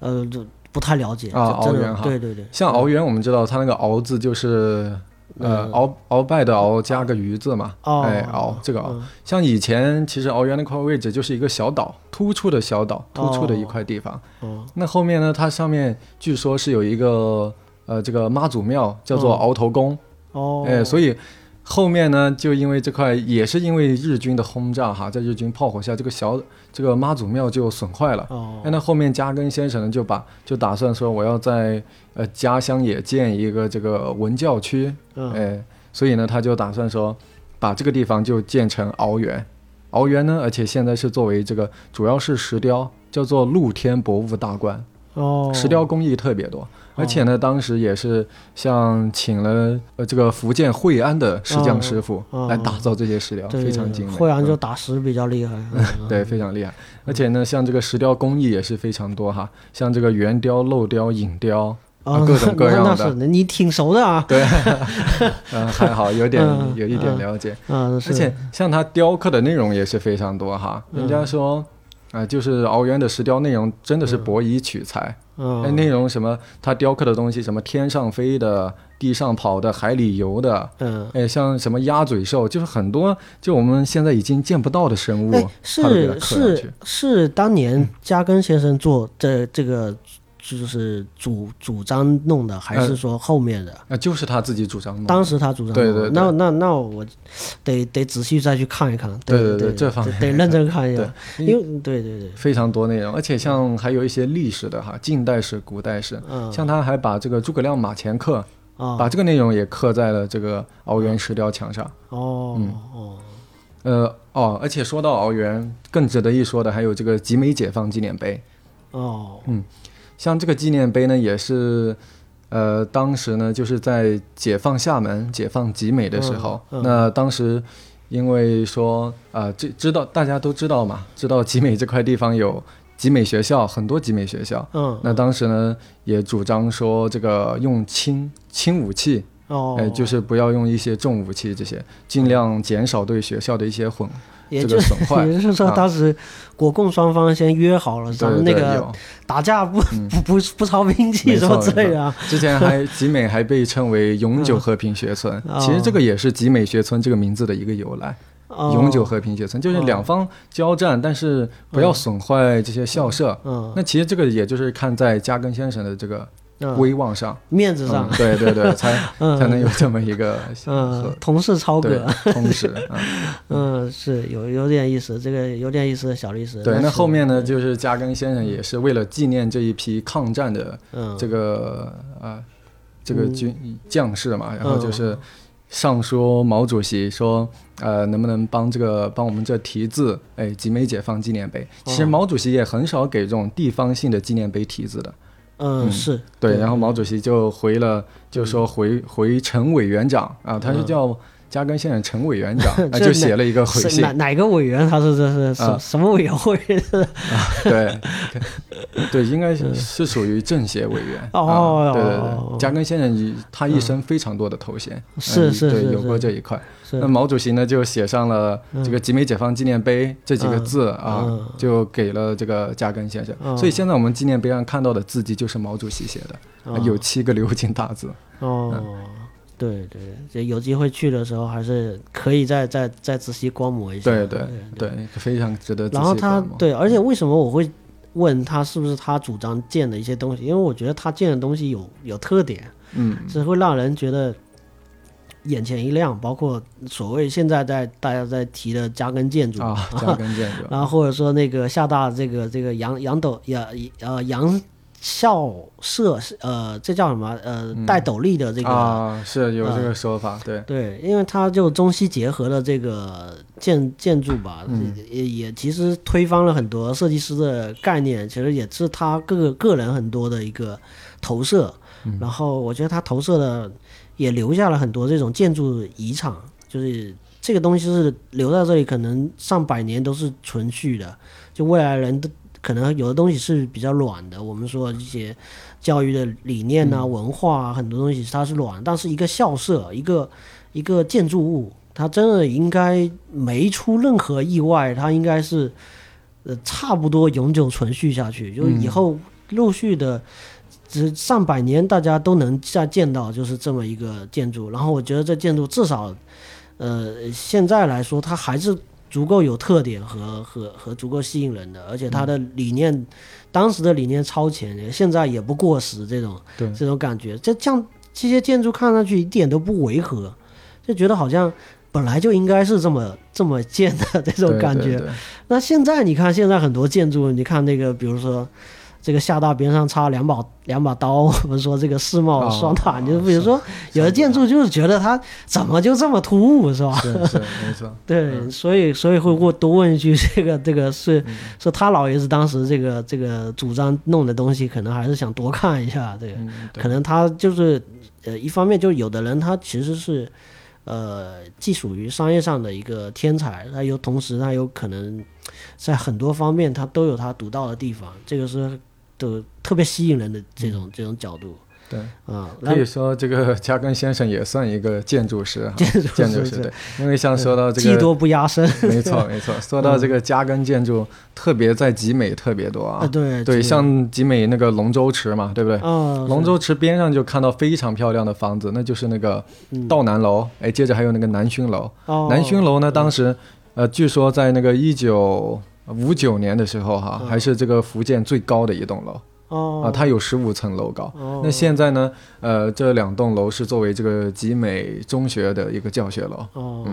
呃，就不太了解啊就鳌园哈。对对对，像鳌园，我们知道它那个鳌字就是。呃，嗯。鳌鳌拜的鳌加个鱼字嘛，哦哎，鳌这个鳌，嗯。像以前其实鳌园那块位置就是一个小岛，突出的小岛，突出的一块地方。哦那后面呢，它上面据说是有一个呃这个妈祖庙，叫做鳌头宫，哦，哎，所以后面呢，就因为这块也是因为日军的轰炸哈，在日军炮火下，这个小这个妈祖庙就损坏了。哦哎，那后面加根先生呢，就把就打算说我要在呃家乡也建一个这个文教区，嗯哎，所以呢，他就打算说把这个地方就建成鳌园。鳌园呢，而且现在是作为这个主要是石雕，叫做露天博物大观，哦石雕工艺特别多。而且呢，当时也是像请了呃这个福建惠安的石匠师傅哦来打造这些石雕，对非常精美。惠安就嗯打石比较厉害，嗯。对，非常厉害。而且呢，像这个石雕工艺也是非常多哈，像这个圆雕、镂雕、影雕，啊，各种各样的。那那是你挺熟的啊，对，嗯，还好有点嗯有一点了解。嗯，是。而且像它雕刻的内容也是非常多哈，嗯。人家说。啊、就是鳌园的石雕内容真的是博以取材，哎、嗯内容什么，他雕刻的东西什么天上飞的、地上跑的、海里游的，嗯，哎，像什么鸭嘴兽，就是很多就我们现在已经见不到的生物，是是。是，当年加根先生做这这个就是主主张弄的，还是说后面的？啊，就是他自己主张弄的。当时他主张弄的对对对那那那我得得仔细再去看一看，对对对对这方面得得认真看一下，对因为对对对，非常多内容，而且像还有一些历史的哈，近代史、古代史，嗯像他还把这个诸葛亮马前课，啊把这个内容也刻在了这个鳌园石雕墙上。哦嗯哦呃哦，而且说到鳌园，更值得一说的还有这个集美解放纪念碑。哦像这个纪念碑呢，也是，呃，当时呢就是在解放厦门、解放集美的时候，嗯嗯那当时因为说啊，这、知道大家都知道嘛，知道集美这块地方有集美学校，很多集美学校。嗯那当时呢，也主张说这个用轻轻武器，哦，哎，就是不要用一些重武器，这些尽量减少对学校的一些混这也就个损坏。也就是说，啊当时国共双方先约好了，咱们那个打架不 不不不操兵器没什么之类的啊。之前还集美还被称为 永久和平学村，嗯其实这个也是集美学村这个名字的一个由来。哦永久和平学村就是两方交战，但是不要损坏这些校舍。嗯那其实这个也就是看在加根先生的这个嗯威望上，面子上。嗯，对对对，才嗯。才能有这么一个嗯，同事超哥，同事，嗯。嗯，是有有点意思，这个有点意思的小历史。对。那后面呢，就是加根先生也是为了纪念这一批抗战的嗯。这个啊这个嗯。军将士嘛，然后就是上书毛主席说，呃，能不能帮这个帮我们这题字，哎，集美解放纪念碑。其实毛主席也很少给这种地方性的纪念碑题字的。嗯，是对。然后毛主席就回了，就说回回陈委员长啊，他是叫。嘉庚县陈委员长 就写了一个回信，哪哪个委员？他说这是什什么委员会？对对，应该是是属于政协委员。哦，对对对，嘉庚先生他一生非常多的头衔，是是是，有过这一块。那毛主席呢，就写上了这个“集美解放纪念碑”这几个字啊，就给了这个嘉庚先生。所以现在我们纪念碑上看到的字迹就是毛主席写的，有七个鎏金大字。哦。对对，这有机会去的时候，还是可以再再再仔细观摩一下。对对对，非常值得。然后他对，而且为什么我会问他是不是他主张建的一些东西？因为我觉得他建的东西有有特点，嗯，是会让人觉得眼前一亮。包括所谓现在在大家在提的加根建筑啊，加根建筑，然后或者说那个厦大这个这个杨杨斗杨呃杨。校舍是呃，这叫什么？呃，带斗笠的这个啊，是有这个说法，对对，因为它就中西结合的这个建建筑吧，也也其实推翻了很多设计师的概念，其实也是他个个人很多的一个投射。然后我觉得他投射的也留下了很多这种建筑遗产，就是这个东西是留在这里，可能上百年都是存续的，就未来人的。可能有的东西是比较软的，我们说一些教育的理念啊、文化啊，很多东西它是软。但是一个校舍、一个一个建筑物，它真的应该没出任何意外，它应该是呃差不多永久存续下去，就以后陆续的，只上百年大家都能再见到，就是这么一个建筑。然后我觉得这建筑至少，呃，现在来说它还是。足够有特点和和和足够吸引人的，而且它的理念，当时的理念超前，现在也不过时，这种这种感觉，这像这些建筑看上去一点都不违和，就觉得好像本来就应该是这么这么建的 这种感觉。那现在你看，现在很多建筑，你看那个，比如说。这个厦大边上插两把两把刀，我们说这个世贸双塔，就比如说有的建筑就是觉得它怎么就这么突兀，是吧？是是没错。对，所以所以会问多问一句，这个这个是是他老爷子当时这个这个主张弄的东西，可能还是想多看一下，这个可能他就是呃一方面就有的人他其实是呃既属于商业上的一个天才，他又同时他有可能在很多方面他都有他独到的地方，这个是。都特别吸引人的这种这种角度，对啊，可以说这个加根先生也算一个建筑师，建筑师对，因为像说到这个，技多不压身，没错 没错。说到这个加根建筑，特别在集美特别多啊，对对，像集美那个龙舟池嘛，对不对？龙舟池边上就看到非常漂亮的房子，那就是那个道南楼，哎，接着还有那个南薰楼。南薰楼呢，当时呃，据说在那个一九。五九年的时候，哈，还是这个福建最高的一栋楼哦，啊，它有十五层楼高。那现在呢，呃，这两栋楼是作为这个集美中学的一个教学楼。哦，嗯，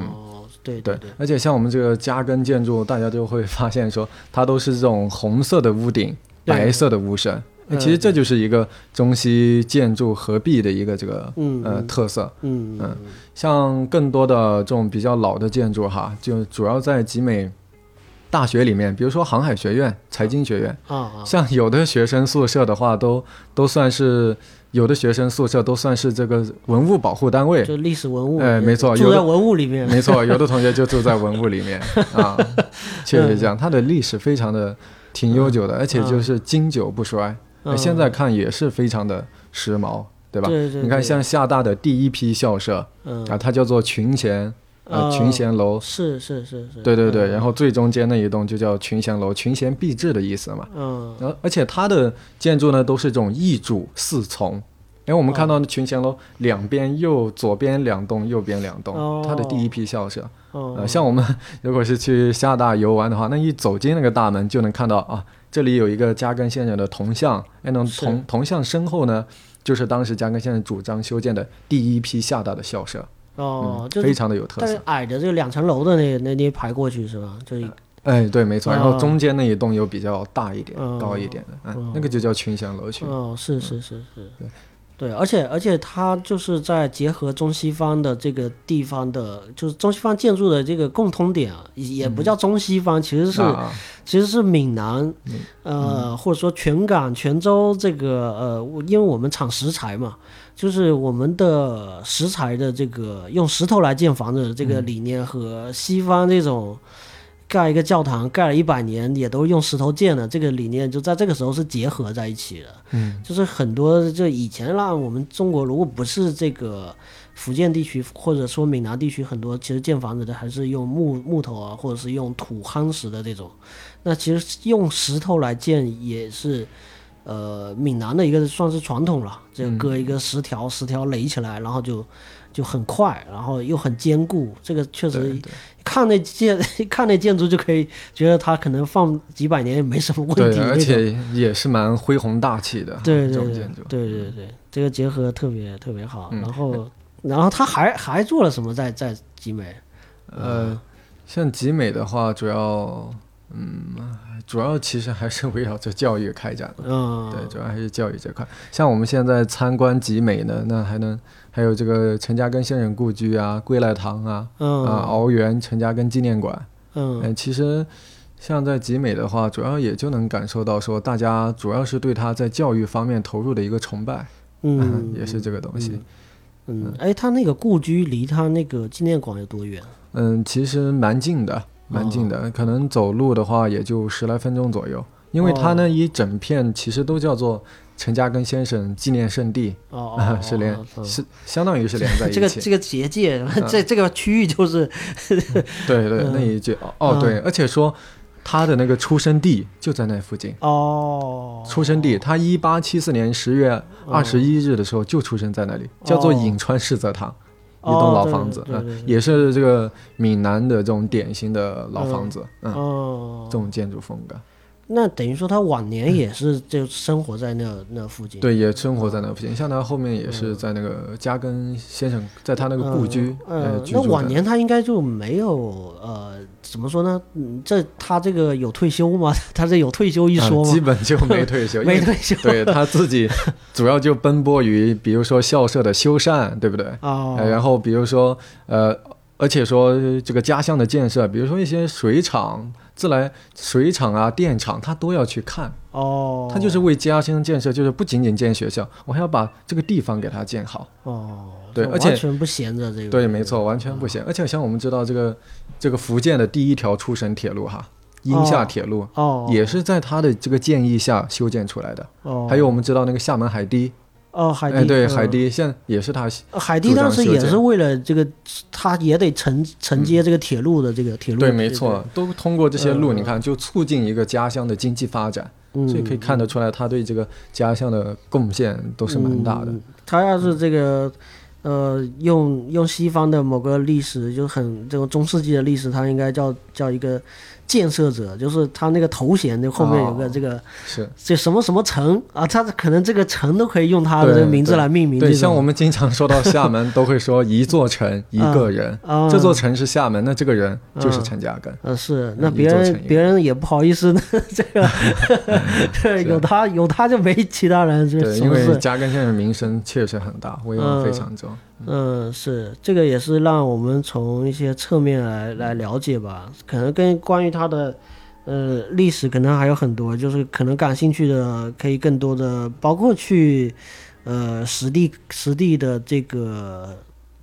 对对对。而且像我们这个加根建筑，大家就会发现说，它都是这种红色的屋顶，白色的屋身。其实这就是一个中西建筑合璧的一个这个呃特色。嗯嗯，像更多的这种比较老的建筑哈，就主要在集美。大学里面，比如说航海学院、财经学院啊，像有的学生宿舍的话，都都算是有的学生宿舍都算是这个文物保护单位，就历史文物。哎，没错，住在文物里面。没错，有的同学就住在文物里面 啊，确实这样。它的历史非常的挺悠久的，而且就是经久不衰。现在看也是非常的时髦，对吧？对对。你看，像厦大的第一批校舍啊，它叫做群贤。呃，群贤楼。是是是是，对对对，然后最中间那一栋就叫群贤楼，群贤毕至的意思嘛。嗯，然后而且它的建筑呢都是这种一主四从，因为我们看到的群贤楼两边右左边两栋，右边两栋，它的第一批校舍。呃，像我们如果是去厦大游玩的话，那一走进那个大门就能看到啊，这里有一个嘉庚先生的铜像，哎，那铜铜像身后呢，就是当时嘉庚先生主张修建的第一批厦大的校舍。哦，就非常的有特色。但是矮的这个两层楼的那那那排过去是吧？就哎，对，没错。然后中间那一栋又比较大一点、高一点的，嗯，那个就叫群祥楼群。哦，是是是是。对，对，而且而且它就是在结合中西方的这个地方的，就是中西方建筑的这个共通点啊，也也不叫中西方，其实是、啊其实是闽南，呃，或者说全港、泉州这个呃，因为我们产石材嘛，就是我们的石材的这个用石头来建房子的这个理念和西方这种盖一个教堂盖了一百年也都用石头建的这个理念，就在这个时候是结合在一起的。嗯，就是很多就以前让我们中国如果不是这个福建地区或者说闽南地区，很多其实建房子的还是用木木头啊，或者是用土夯实的这种。那其实用石头来建也是，呃，闽南的一个算是传统了，这个割一个石条，石条垒起来，然后就就很快，然后又很坚固。这个确实看那建 看那建筑就可以觉得它可能放几百年也没什么问题对，而。且也是蛮恢宏大气的对对对。对对对，这个结合特别特别好。嗯然后，然后他还还做了什么在在集美？呃，像集美的话，主要嗯，主要其实还是围绕着教育开展的。嗯，对，主要还是教育这块。像我们现在参观集美呢，那还能还有这个陈嘉庚先生故居啊、归来堂啊、嗯啊鳌园陈嘉庚纪念馆。嗯嗯，其实像在集美的话，主要也就能感受到说，大家主要是对他在教育方面投入的一个崇拜，嗯，也是这个东西。嗯，哎，他那个故居离他那个纪念馆有多远？嗯，其实蛮近的，蛮近哦。的，可能走路的话也就十来分钟左右。因为它呢，一整片其实都叫做陈嘉庚先生纪念圣地，哦，啊，哦 是连是相当于是连在一起。这个这个结界，这这个区域就是对对，那一句哦哦对，而且说他的那个出生地就在那附近。哦，出生地，他一八七四年十月二十一日的时候就出生在那里，叫做颍川世泽堂，一栋老房子，嗯也是这个闽南的这种典型的老房子，嗯，哦这，种建筑风格。那等于说他晚年也是就生活在那那附近。对，也生活在那附近，像他后面也是在那个加根先生在他那个故居，呃，呃，那。晚年他应该就没有呃，怎么说呢？嗯，这他这个有退休吗？他这有退休一说啊、吗？基本就没退休，没退休。对他自己主要就奔波于，比如说校舍的修缮，对不对？哦，呃，然后比如说呃，而且说这个家乡的建设，比如说一些水厂、自来水厂啊、电厂，他都要去看。哦，他就是为家乡建设，就是不仅仅建学校，我还要把这个地方给它建好。哦，对而且完全不闲着这个。对，没错，完全不行。而且像我们知道这个这个福建的第一条出省铁路哈，阴厦铁路。哦，也是在他的这个建议下修建出来的，哦，还有我们知道那个厦门海堤，哦，海哎，堤，对，嗯海堤现在也是他呃海堤当时也是为了这个，他也得承承接这个铁路的这个铁路。对，没错，都通过这些路，嗯你看就促进一个家乡的经济发展，嗯，所以可以看得出来他对这个家乡的贡献都是蛮大的。嗯他要是这个，呃，用用西方的某个历史，就很这种中世纪的历史，他应该叫叫一个建设者，就是他那个头衔那后面有个哦这个、是这什么什么城啊，他可能这个城都可以用他的这个名字来命名这对，种。像我们经常说到厦门，都会说一座城一个人，啊，这座城是厦门，那这个人就是陈嘉庚。呃是，那嗯别人别人也不好意思，这个 对有他有他就没其他人，是对，是？因为嘉庚先生名声确实很大，威望非常重。嗯，是这个也是让我们从一些侧面来来了解吧，可能跟关于他的呃历史可能还有很多，就是可能感兴趣的可以更多的，包括去呃实地实地的这个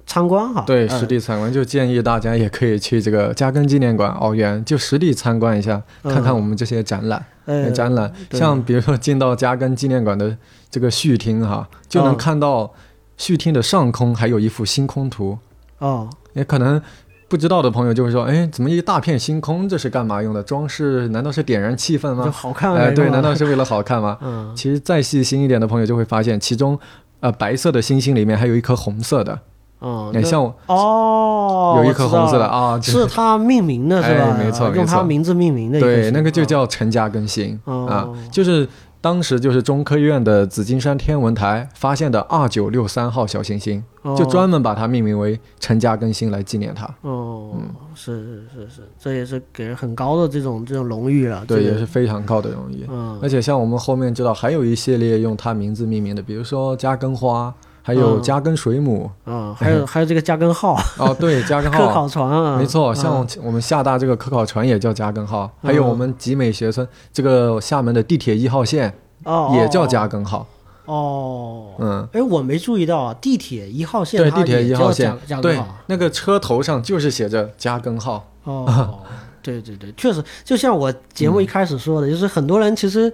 参观哈。对，呃实地参观就建议大家也可以去这个嘉庚纪念馆、鳌园，就实地参观一下，看看我们这些展览。呃展览，对。像比如说进到嘉庚纪念馆的这个序厅哈，就能哦看到序厅的上空还有一幅星空图。哦也可能不知道的朋友就会说，哎，怎么一大片星空？这是干嘛用的？装饰？难道是点燃气氛就吗？好看哎，对，难道是为了好看吗？嗯其实再细心一点的朋友就会发现，其中呃白色的星星里面还有一颗红色的，哦，那哎，像我哦，有一颗红色的啊，是他命名的 是吧？哎没错用没错他名字命名的对，那个就哦叫陈嘉庚星、哦啊，就是当时就是中科院的紫金山天文台发现的二九六三号小行星，哦就专门把它命名为陈嘉庚星来纪念它。哦，是是是是，这也是给人很高的这种这种荣誉了。对，也是非常高的荣誉。嗯而且像我们后面知道，还有一系列用它名字命名的，比如说嘉庚花，还有嗯嘉庚水母。啊，还有 还有这个加根号哦，对，嘉庚科号。考船啊，没错，像啊我们厦大这个科考船也叫加根号，还有嗯我们集美学村这个厦门的地铁一号线哦也叫哦嘉庚号。哦。嗯，哎，我没注意到啊，地铁一号线对，地铁一号线加，加根对，那个车头上就是写着加根号。哦，对对对，确实，就像我节嗯目一开始说的，就是很多人其实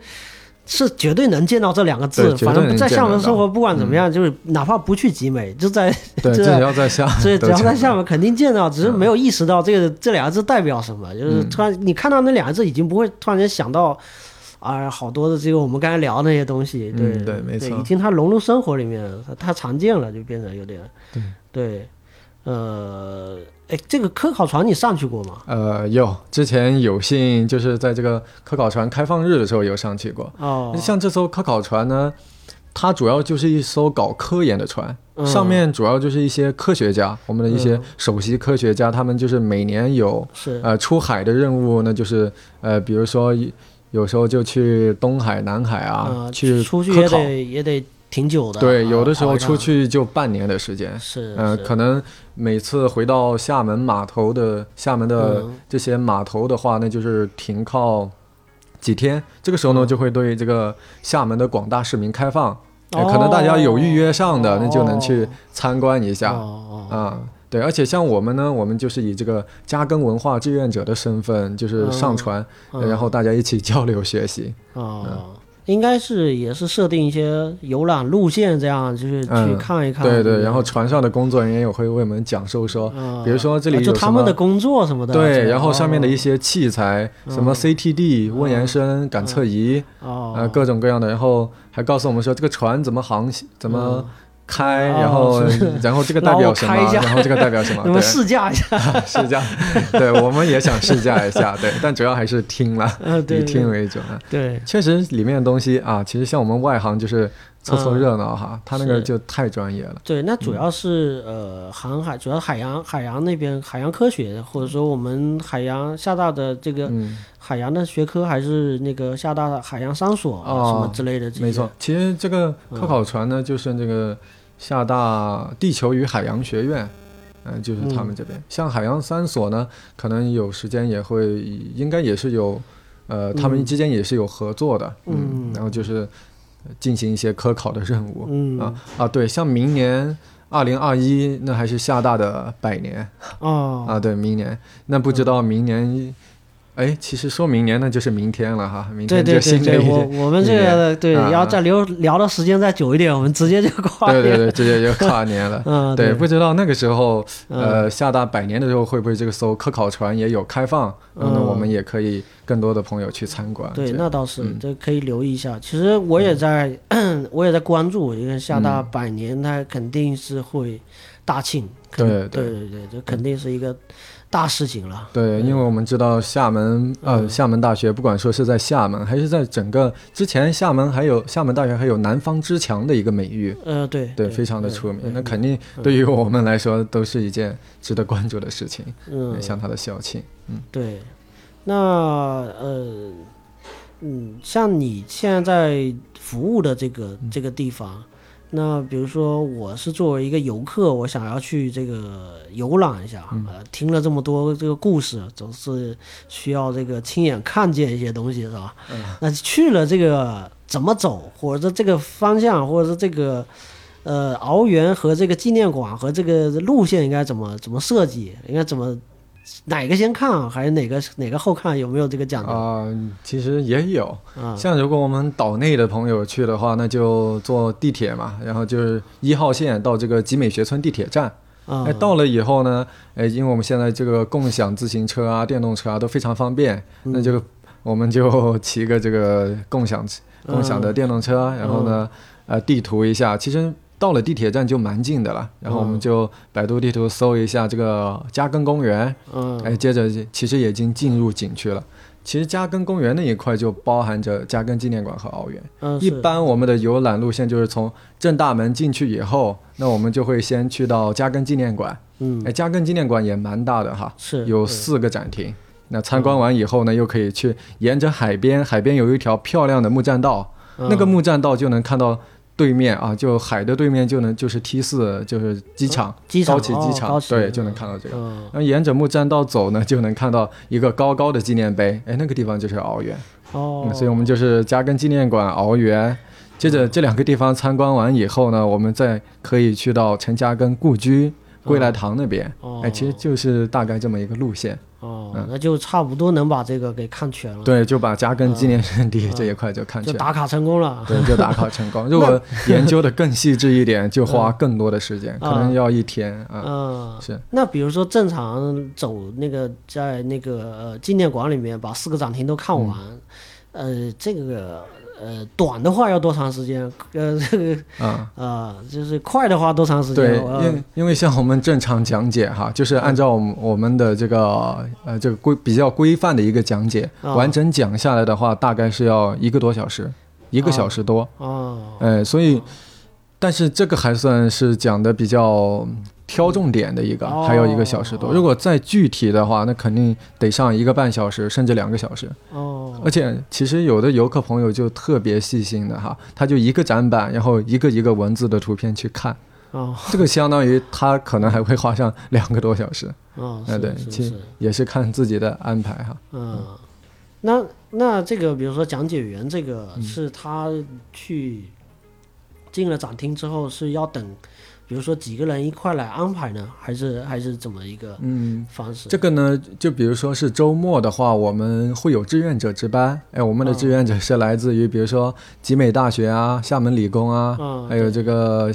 是绝对能见到这两个字反正在厦门生活，不管怎么样，就是哪怕不去集美，就在 只要在厦，所以只要在厦门肯定见到，只是没有意识到这个这两个字代表什么，就是嗯。突然你看到那两个字，已经不会突然间想到。啊，好多的这个我们刚才聊的那些东西，对、嗯对没错。已经它融入生活里面了，它太常见了，就变成有点对。对，呃，哎，这个科考船你上去过吗？呃，有之前有幸就是在这个科考船开放日的时候有上去过。哦，像这艘科考船呢，它主要就是一艘搞科研的船，嗯上面主要就是一些科学家，我们的一些嗯首席科学家，他们就是每年有是呃出海的任务，那就是呃比如说有时候就去东海、南海啊，呃去出去也。得也得挺久的，对，啊有的时候出去就半年的时间。是，呃，可能每次回到厦门码头的厦门的嗯。这些码头的话，那就是停靠几天。这个时候呢，嗯就会对这个厦门的广大市民开放，可能大家有预约上的，那就能去哦参观一下。哦哦啊。对，而且像我们呢，我们就是以这个嘉庚文化志愿者的身份，就是上传，然后大家一起交流学习。哦，应该是也是设定一些游览路线，这样就是去嗯看一看。对对，然后船上的工作人员也会为我们讲授说，呃比如说这里啊就有什么他们的工作什么的。对，然后上面的一些器材，什么嗯 CTD、温延伸、感测仪，哦，呃，各种各样的，然后还告诉我们说这个船怎么航行，怎么开，哦然后然后这个代表什么，然后这个代表什么，你们对，试驾一下。试驾，对，我们也想试驾一下，对，但主要还是听了，以听为主啊。对，确实里面的东西啊，其实像我们外行就是凑凑嗯热闹哈，他那个就太专业了。对，那主要是、呃航海，主要海洋海洋那边海洋科学，或者说我们海洋厦大的这个嗯，海洋的学科，还是那个厦大海洋商所、啊哦什么之类的。没错，其实这个科考船呢，就是这个厦大地球与海洋学院，嗯、就是他们这边。像海洋三所呢，可能有时间也会，应该也是有，呃，他们嗯之间也是有合作的，嗯然后就是呃进行一些科考的任务，嗯啊啊，对，像明年。二零二一，那还是厦大的百年哦啊！对，明年，那不知道明年，哎，其实说明年那就是明天了哈，明天就新的对，一我我们这一个对啊要再留聊的时间再久一点，我们直接就跨年。对对对，直接就跨年了。嗯，对，不知道那个时候，嗯呃，厦大百年的时候会不会这个艘科考船也有开放？嗯那我们也可以更多的朋友去参观。对，那倒是，嗯这可以留意一下。其实我也在，我也在关注，因为厦大嗯百年它肯定是会大庆，对对对对，这肯定是一个大事情了。对，因为我们知道厦门，呃，嗯厦门大学不管说是在厦门，还是在整个之前厦门还有厦门大学还有南方之强的一个美誉，呃，对对，非常的出名。那肯定对于我们来说都是一件值得关注的事情，嗯，像他的校庆。嗯对，那呃，嗯，像你现在在服务的这个嗯这个地方，那比如说我是作为一个游客，我想要去这个游览一下，听了这么多这个故事，总是需要这个亲眼看见一些东西，是吧？嗯那去了这个怎么走，或者说这个方向，或者是这个。呃，鳌园和这个纪念馆和这个路线应该怎么怎么设计？应该怎么哪个先看，还是哪个哪个后看？有没有这个讲究啊、其实也有，啊？像如果我们岛内的朋友去的话，那就坐地铁嘛，然后就是一号线到这个集美学村地铁站。啊哎，到了以后呢，哎，因为我们现在这个共享自行车啊、电动车啊都非常方便，嗯那就我们就骑个这个共享共享的电动车，然后呢，呃，地图一下，其实到了地铁站就蛮近的了，然后我们就百度地图搜一下这个嘉庚公园，嗯哎，接着其实已经进入景区了。其实嘉庚公园那一块就包含着嘉庚纪念馆和奥园。嗯，一般我们的游览路线就是从正大门进去以后，那我们就会先去到嘉庚纪念馆。嗯哎，嘉庚纪念馆也蛮大的哈，是有四个展厅。那参观完以后呢，又可以去沿着海边，海边有一条漂亮的木栈道，嗯那个木栈道就能看到对面啊，就海的对面就能就是 T 四，就是机场，机场高崎机场，哦对，就能看到这个。嗯然后沿着木栈道走呢，就能看到一个高高的纪念碑，哎，那个地方就是鳌园。哦嗯，所以我们就是嘉庚纪念馆、鳌园。接着这两个地方参观完以后呢，我们再可以去到陈嘉庚故居、归来堂那边。哦哎，其实就是大概这么一个路线。哦，那就差不多能把这个给看全了，对，就把嘉庚纪念圣地这一块就看全。就打卡成功了。对，就打卡成功。如果研究的更细致一点，就花更多的时间，可能要一天啊。嗯，是。那比如说正常走那个在那个呃纪念馆里面把四个展厅都看完，呃，这个呃短的话要多长时间？呃，这个啊、啊就是快的话多长时间？对，呃因因为像我们正常讲解哈，就是按照我们我们的这个呃这个规比较规范的一个讲解，啊完整讲下来的话，大概是要一个多小时，一个小时多。哦，哎，所以，但是这个还算是讲的比较挑重点的一个，哦还有一个小时多。如果再具体的话，那肯定得上一个半小时，甚至两个小时。哦，而且其实有的游客朋友就特别细心的哈，他就一个展板，然后一个一个文字的图片去看，哦，这个相当于他可能还会花上两个多小时。哦，哎，是对，其实也是看自己的安排哈。嗯，那那这个比如说讲解员这个嗯是他去进了展厅之后是要等，比如说几个人一块来安排呢，还是还是怎么一个嗯，方式？这个呢，就比如说是周末的话，我们会有志愿者值班。哎，我们的志愿者是来自于比如说集美大学啊、厦门理工啊，嗯，还有这个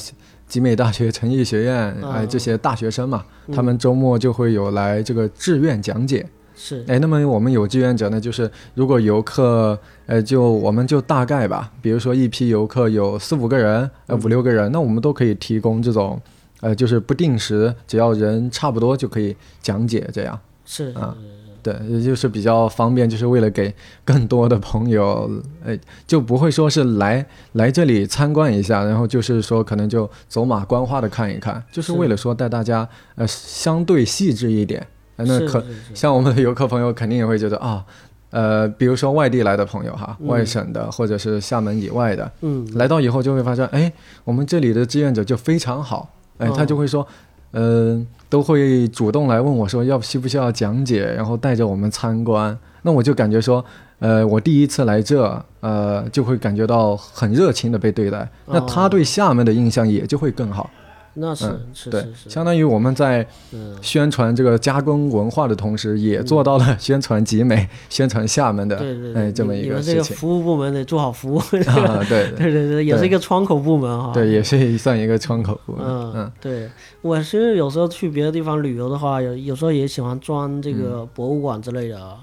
集美大学诚毅学院，嗯哎，这些大学生嘛，嗯他们周末就会有来这个志愿讲解。是哎，那么我们有志愿者呢，就是如果游客，呃，就我们就大概吧，比如说一批游客有四五个人，呃，五六个人，那我们都可以提供这种，呃，就是不定时，只要人差不多就可以讲解这样。是啊对，也就是比较方便，就是为了给更多的朋友，呃，就不会说是来来这里参观一下，然后就是说可能就走马观花的看一看，就是是为了说带大家呃相对细致一点。呃那可像我们的游客朋友肯定也会觉得啊，呃，比如说外地来的朋友哈，嗯外省的或者是厦门以外的，嗯来到以后就会发现，哎，我们这里的志愿者就非常好，哎，哦他就会说，嗯、都会主动来问我说要需不需要讲解，然后带着我们参观。那我就感觉说，呃，我第一次来这，呃，就会感觉到很热情的被对待，那他哦对厦门的印象也就会更好。那是是是，是，相当于我们在嗯宣传这个加工文化的同时，也做到了宣传集美、宣传厦门的，对对哎，对，这么一你你们这个服务部门得做好服务，啊，对 对对对，也是一个窗口部门哈。对，也是算一个窗口部门。嗯嗯，对，我其实有时候去别的地方旅游的话，有有时候也喜欢装这嗯个博物馆之类的啊，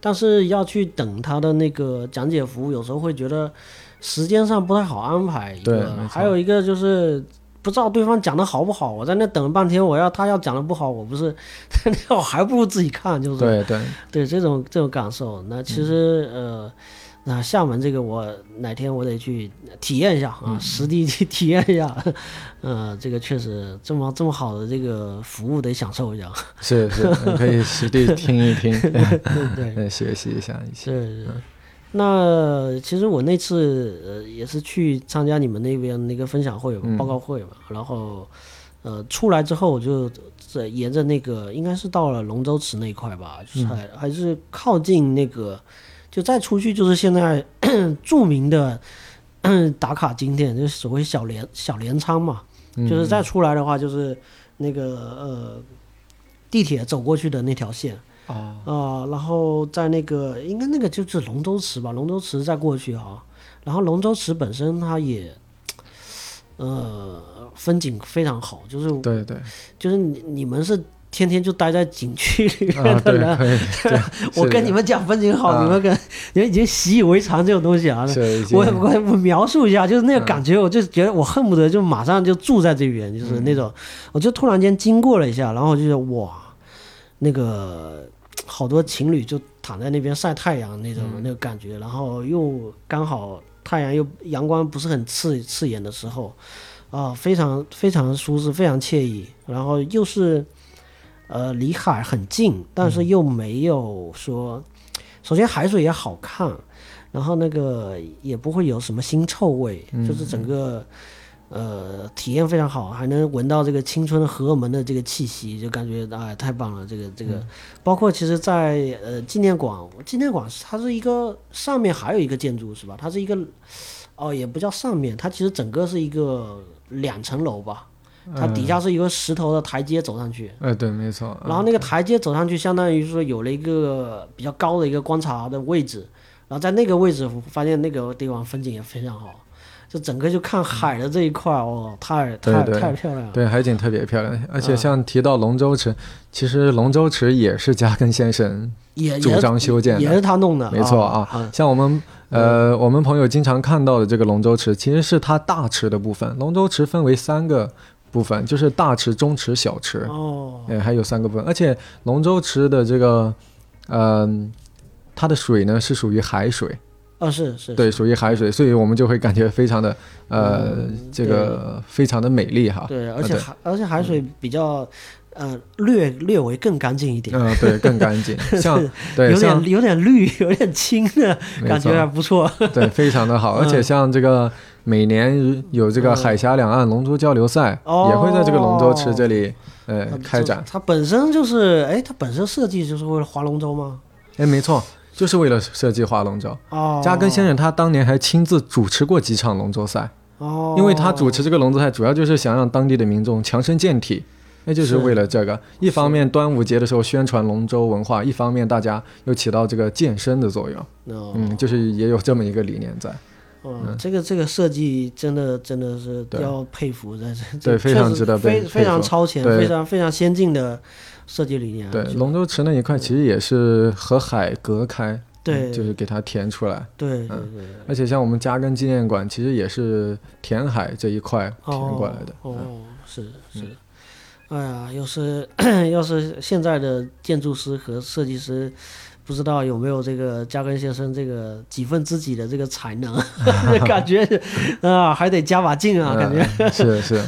但是要去等他的那个讲解服务，有时候会觉得时间上不太好安排。对还有一个就是。不知道对方讲的好不好，我在那等了半天，我要他要讲的不好，我不是，那我还不如自己看，就是对对，对这种这种感受。那其实、呃，那厦门这个我哪天我得去体验一下啊，实地去体验一下。呃，这个确实这么这么好的这个服务得享受一下。是是，你可以实地听一听，对 对，呃学习一下一起。是是。那其实我那次呃也是去参加你们那边那个分享会报告会嘛，然后呃出来之后我就在沿着那个应该是到了龙舟池那一块吧，就是还、还是靠近那个，就再出去就是现在 著名的 打卡景点，就是所谓小镰小镰仓嘛，嗯就是再出来的话就是那个呃地铁走过去的那条线。哦，啊、然后在那个应该那个就是龙舟池吧，龙舟池再过去哈、然后龙舟池本身它也，呃，风景非常好，就是对对，就是你你们是天天就待在景区里 啊，面的，人，我跟你们讲风景好，啊。你们跟你们已经习以为常这种东西啊。我我我描述一下，就是那个嗯感觉，我就觉得我恨不得就马上就住在这边，就是嗯那种，我就突然间经过了一下，然后我就是哇，那个好多情侣就躺在那边晒太阳那种、嗯。那个感觉，然后又刚好太阳又阳光不是很刺刺眼的时候，啊，非常非常舒适，非常惬意，然后又是呃离海很近，但是又没有说，首先海水也好看，然后那个也不会有什么腥臭味，就是整个呃体验非常好，还能闻到这个青春荷尔蒙的这个气息，就感觉哎太棒了。这个这个，包括其实在，呃纪念馆，纪念馆它是一个上面还有一个建筑是吧？它是一个哦也不叫上面，它其实整个是一个两层楼吧。它底下是一个石头的台阶走上去，呃，对，没错，然后那个台阶走上去，相当于说有了一个比较高的一个观察的位置，然后在那个位置发现那个地方风景也非常好，就整个就看海的这一块，哦，太太太漂亮了。对，海景特别漂亮，而且啊像提到龙舟池，其实龙舟池也是嘉庚先生主张修建的，也是他弄的，没错啊啊。像我们呃，我们朋友经常看到的这个龙舟池，其实是他大池的部分。龙舟池分为三个部分，就是大池、中池、小池，哦，哎，还有三个部分。而且龙舟池的这个，嗯、它的水呢是属于海水，哦是是，对，属于海水，所以我们就会感觉非常的呃，嗯这个非常的美丽哈。对，而且海而且海水比较呃略略微更干净一点，嗯、对，更干净，像对有点有点绿，有点青的感觉还不错。对，非常的好，而且嗯像这个每年有这个海峡两岸龙舟交流赛，哦也会在这个龙舟池这里呃开展。它本身就是，哎，它本身设计就是为了划龙舟吗？哎，没错，就是为了设计划龙舟。哦，加根先生他当年还亲自主持过几场龙舟赛，哦，因为他主持这个龙舟赛，主要就是想让当地的民众强身健体。那就是是为了这个，一方面端午节的时候宣传龙舟文化，一方面大家又起到这个健身的作用。哦，嗯，就是也有这么一个理念在。嗯，这个这个设计真的真的是对。要佩服，在这对非常值得非佩非常超前，非常非常先进的设计理念。对，龙舟池那一块其实也是和海隔开，对嗯就是给它填出来。对对对而且像我们嘉庚纪念馆，其实也是填海这一块填过来的。哦，哦是嗯是。哎呀，要是 要是现在的建筑师和设计师，不知道有没有这个加根先生这个几分之几的这个才能，感觉啊还得加把劲啊，感觉。嗯是是，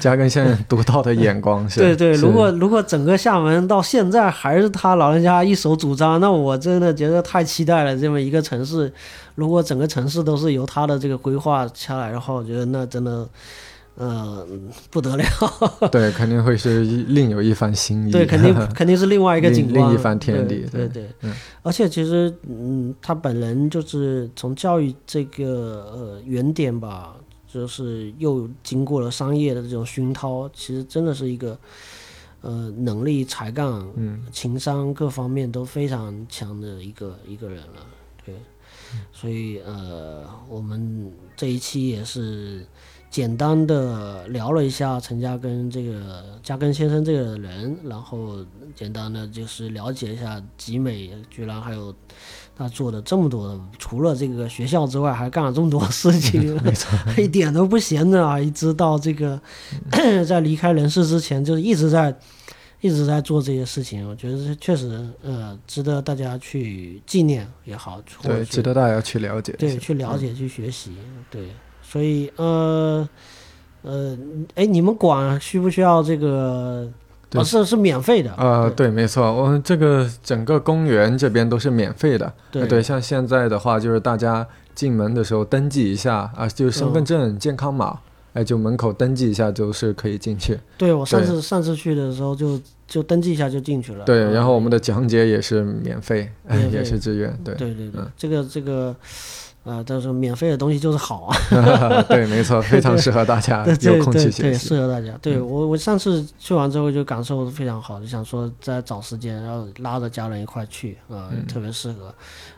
嘉庚 先生独到的眼光是。对对，如果如果整个厦门到现在还是他老人家一手主张，那我真的觉得太期待了。这么一个城市，如果整个城市都是由他的这个规划下来的话，我觉得那真的，呃，不得了。对肯定会是另有一番心意。对，肯定 肯定是另外一个另景观，另一番天地对对对对，嗯而且其实，嗯，他本人就是从教育这个呃原点吧，就是又经过了商业的这种熏陶，其实真的是一个呃能力、才干、嗯情商各方面都非常强的一个一个人了。对，所以呃，我们这一期也是简单的聊了一下陈嘉庚这个嘉庚先生这个人，然后简单的就是了解一下集美居然还有他做的这么多的，除了这个学校之外，还干了这么多事情，一点都不闲着啊！一直到这个 在离开人世之前，就是一直在一直在做这些事情，我觉得是确实呃值得大家去纪念也好，对，值得大家去了解对。去了解、去学习，对，所以呃呃，哎，你们管需不需要这个？对哦，是是免费的，呃，对，没错，我们这个整个公园这边都是免费的。对呃对，像现在的话，就是大家进门的时候登记一下啊，就是身份嗯证、健康码，哎，就门口登记一下就是可以进去。对我上次上次去的时候就就登记一下就进去了。对，嗯然后我们的讲解也是免费，哎免，费也是自愿。对，对对对，嗯这个这个，啊，但是免费的东西就是好啊。对，没错，非常适合大家有空对对，去学习。适合大家。对嗯我我上次去完之后就感受非常好，就想说再找时间，然后拉着家人一块去啊、嗯特别适合。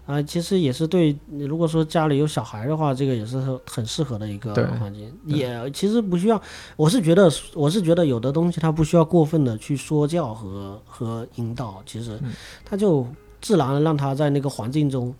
啊、其实也是对，如果说家里有小孩的话，这个也是很很适合的一个环境。也其实不需要，我是觉得我是觉得有的东西它不需要过分的去说教和和引导，其实嗯它就自然的让他在那个环境中。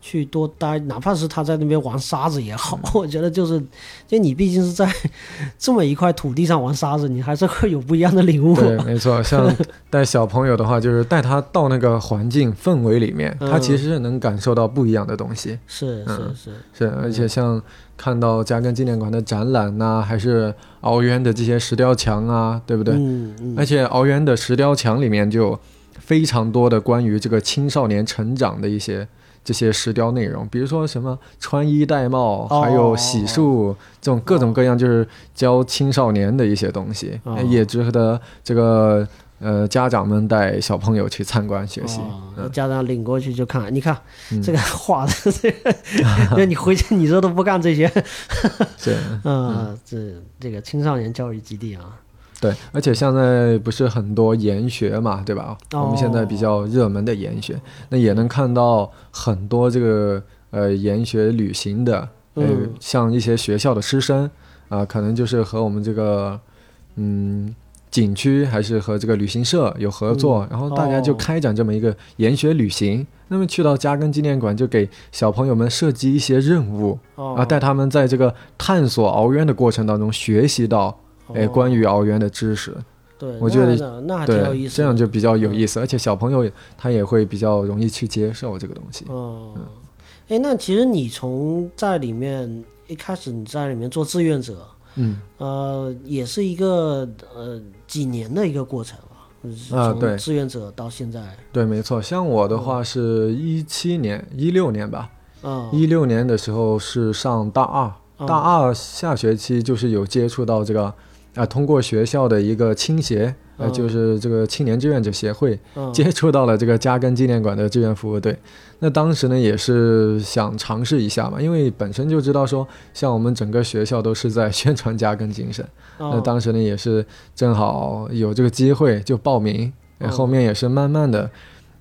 去多待，哪怕是他在那边玩沙子也好，我觉得就是，就你毕竟是在 这么一块土地上玩沙子，你还是会有不一样的领悟。对，没错，像带小朋友的话，就是带他到那个环境氛围里面，他嗯其实是能感受到不一样的东西。是是嗯是，是，而且像看到嘉庚纪念馆的展览呐、还是鳌渊的这些石雕墙啊，对不对？嗯嗯而且鳌渊的石雕墙里面就有非常多的关于这个青少年成长的一些这些石雕内容，比如说什么穿衣戴帽，哦。还有洗漱这种各种各样，就是教青少年的一些东西，哦。也值得这个呃家长们带小朋友去参观学习。哦，家长领过去就看，你看嗯。这个画的这个，就你回去你说都不干这些，是，嗯，这这个青少年教育基地啊，对，而且现在不是很多研学嘛，对吧？哦我们现在比较热门的研学，那也能看到很多这个呃研学旅行的，呃，嗯像一些学校的师生啊、可能就是和我们这个嗯景区还是和这个旅行社有合作，嗯然后大家就哦开展这么一个研学旅行。那么去到嘉庚纪念馆，就给小朋友们设计一些任务哦啊，带他们在这个探索熬渊的过程当中学习到。哎，哦关于熬渊的知识，对，我觉得那还挺有意，思，这样就比较有意思，而且小朋友他也会比较容易去接受这个东西。哦，哎，那其实你从在里面一开始你在里面做志愿者，嗯，呃，也是一个呃几年的一个过程啊，从啊对。志愿者到现在，对，没错。像我的话是一七年、一六年吧，啊，一六年的时候是上大二，嗯大二下学期就是有接触到这个。啊，通过学校的一个青协，呃，嗯就是这个青年志愿者协会，嗯接触到了这个嘉庚纪念馆的志愿服务队。那当时呢，也是想尝试一下嘛，因为本身就知道说，像我们整个学校都是在 宣传嘉庚精神。那哦当时呢，也是正好有这个机会就报名，后面也是慢慢的，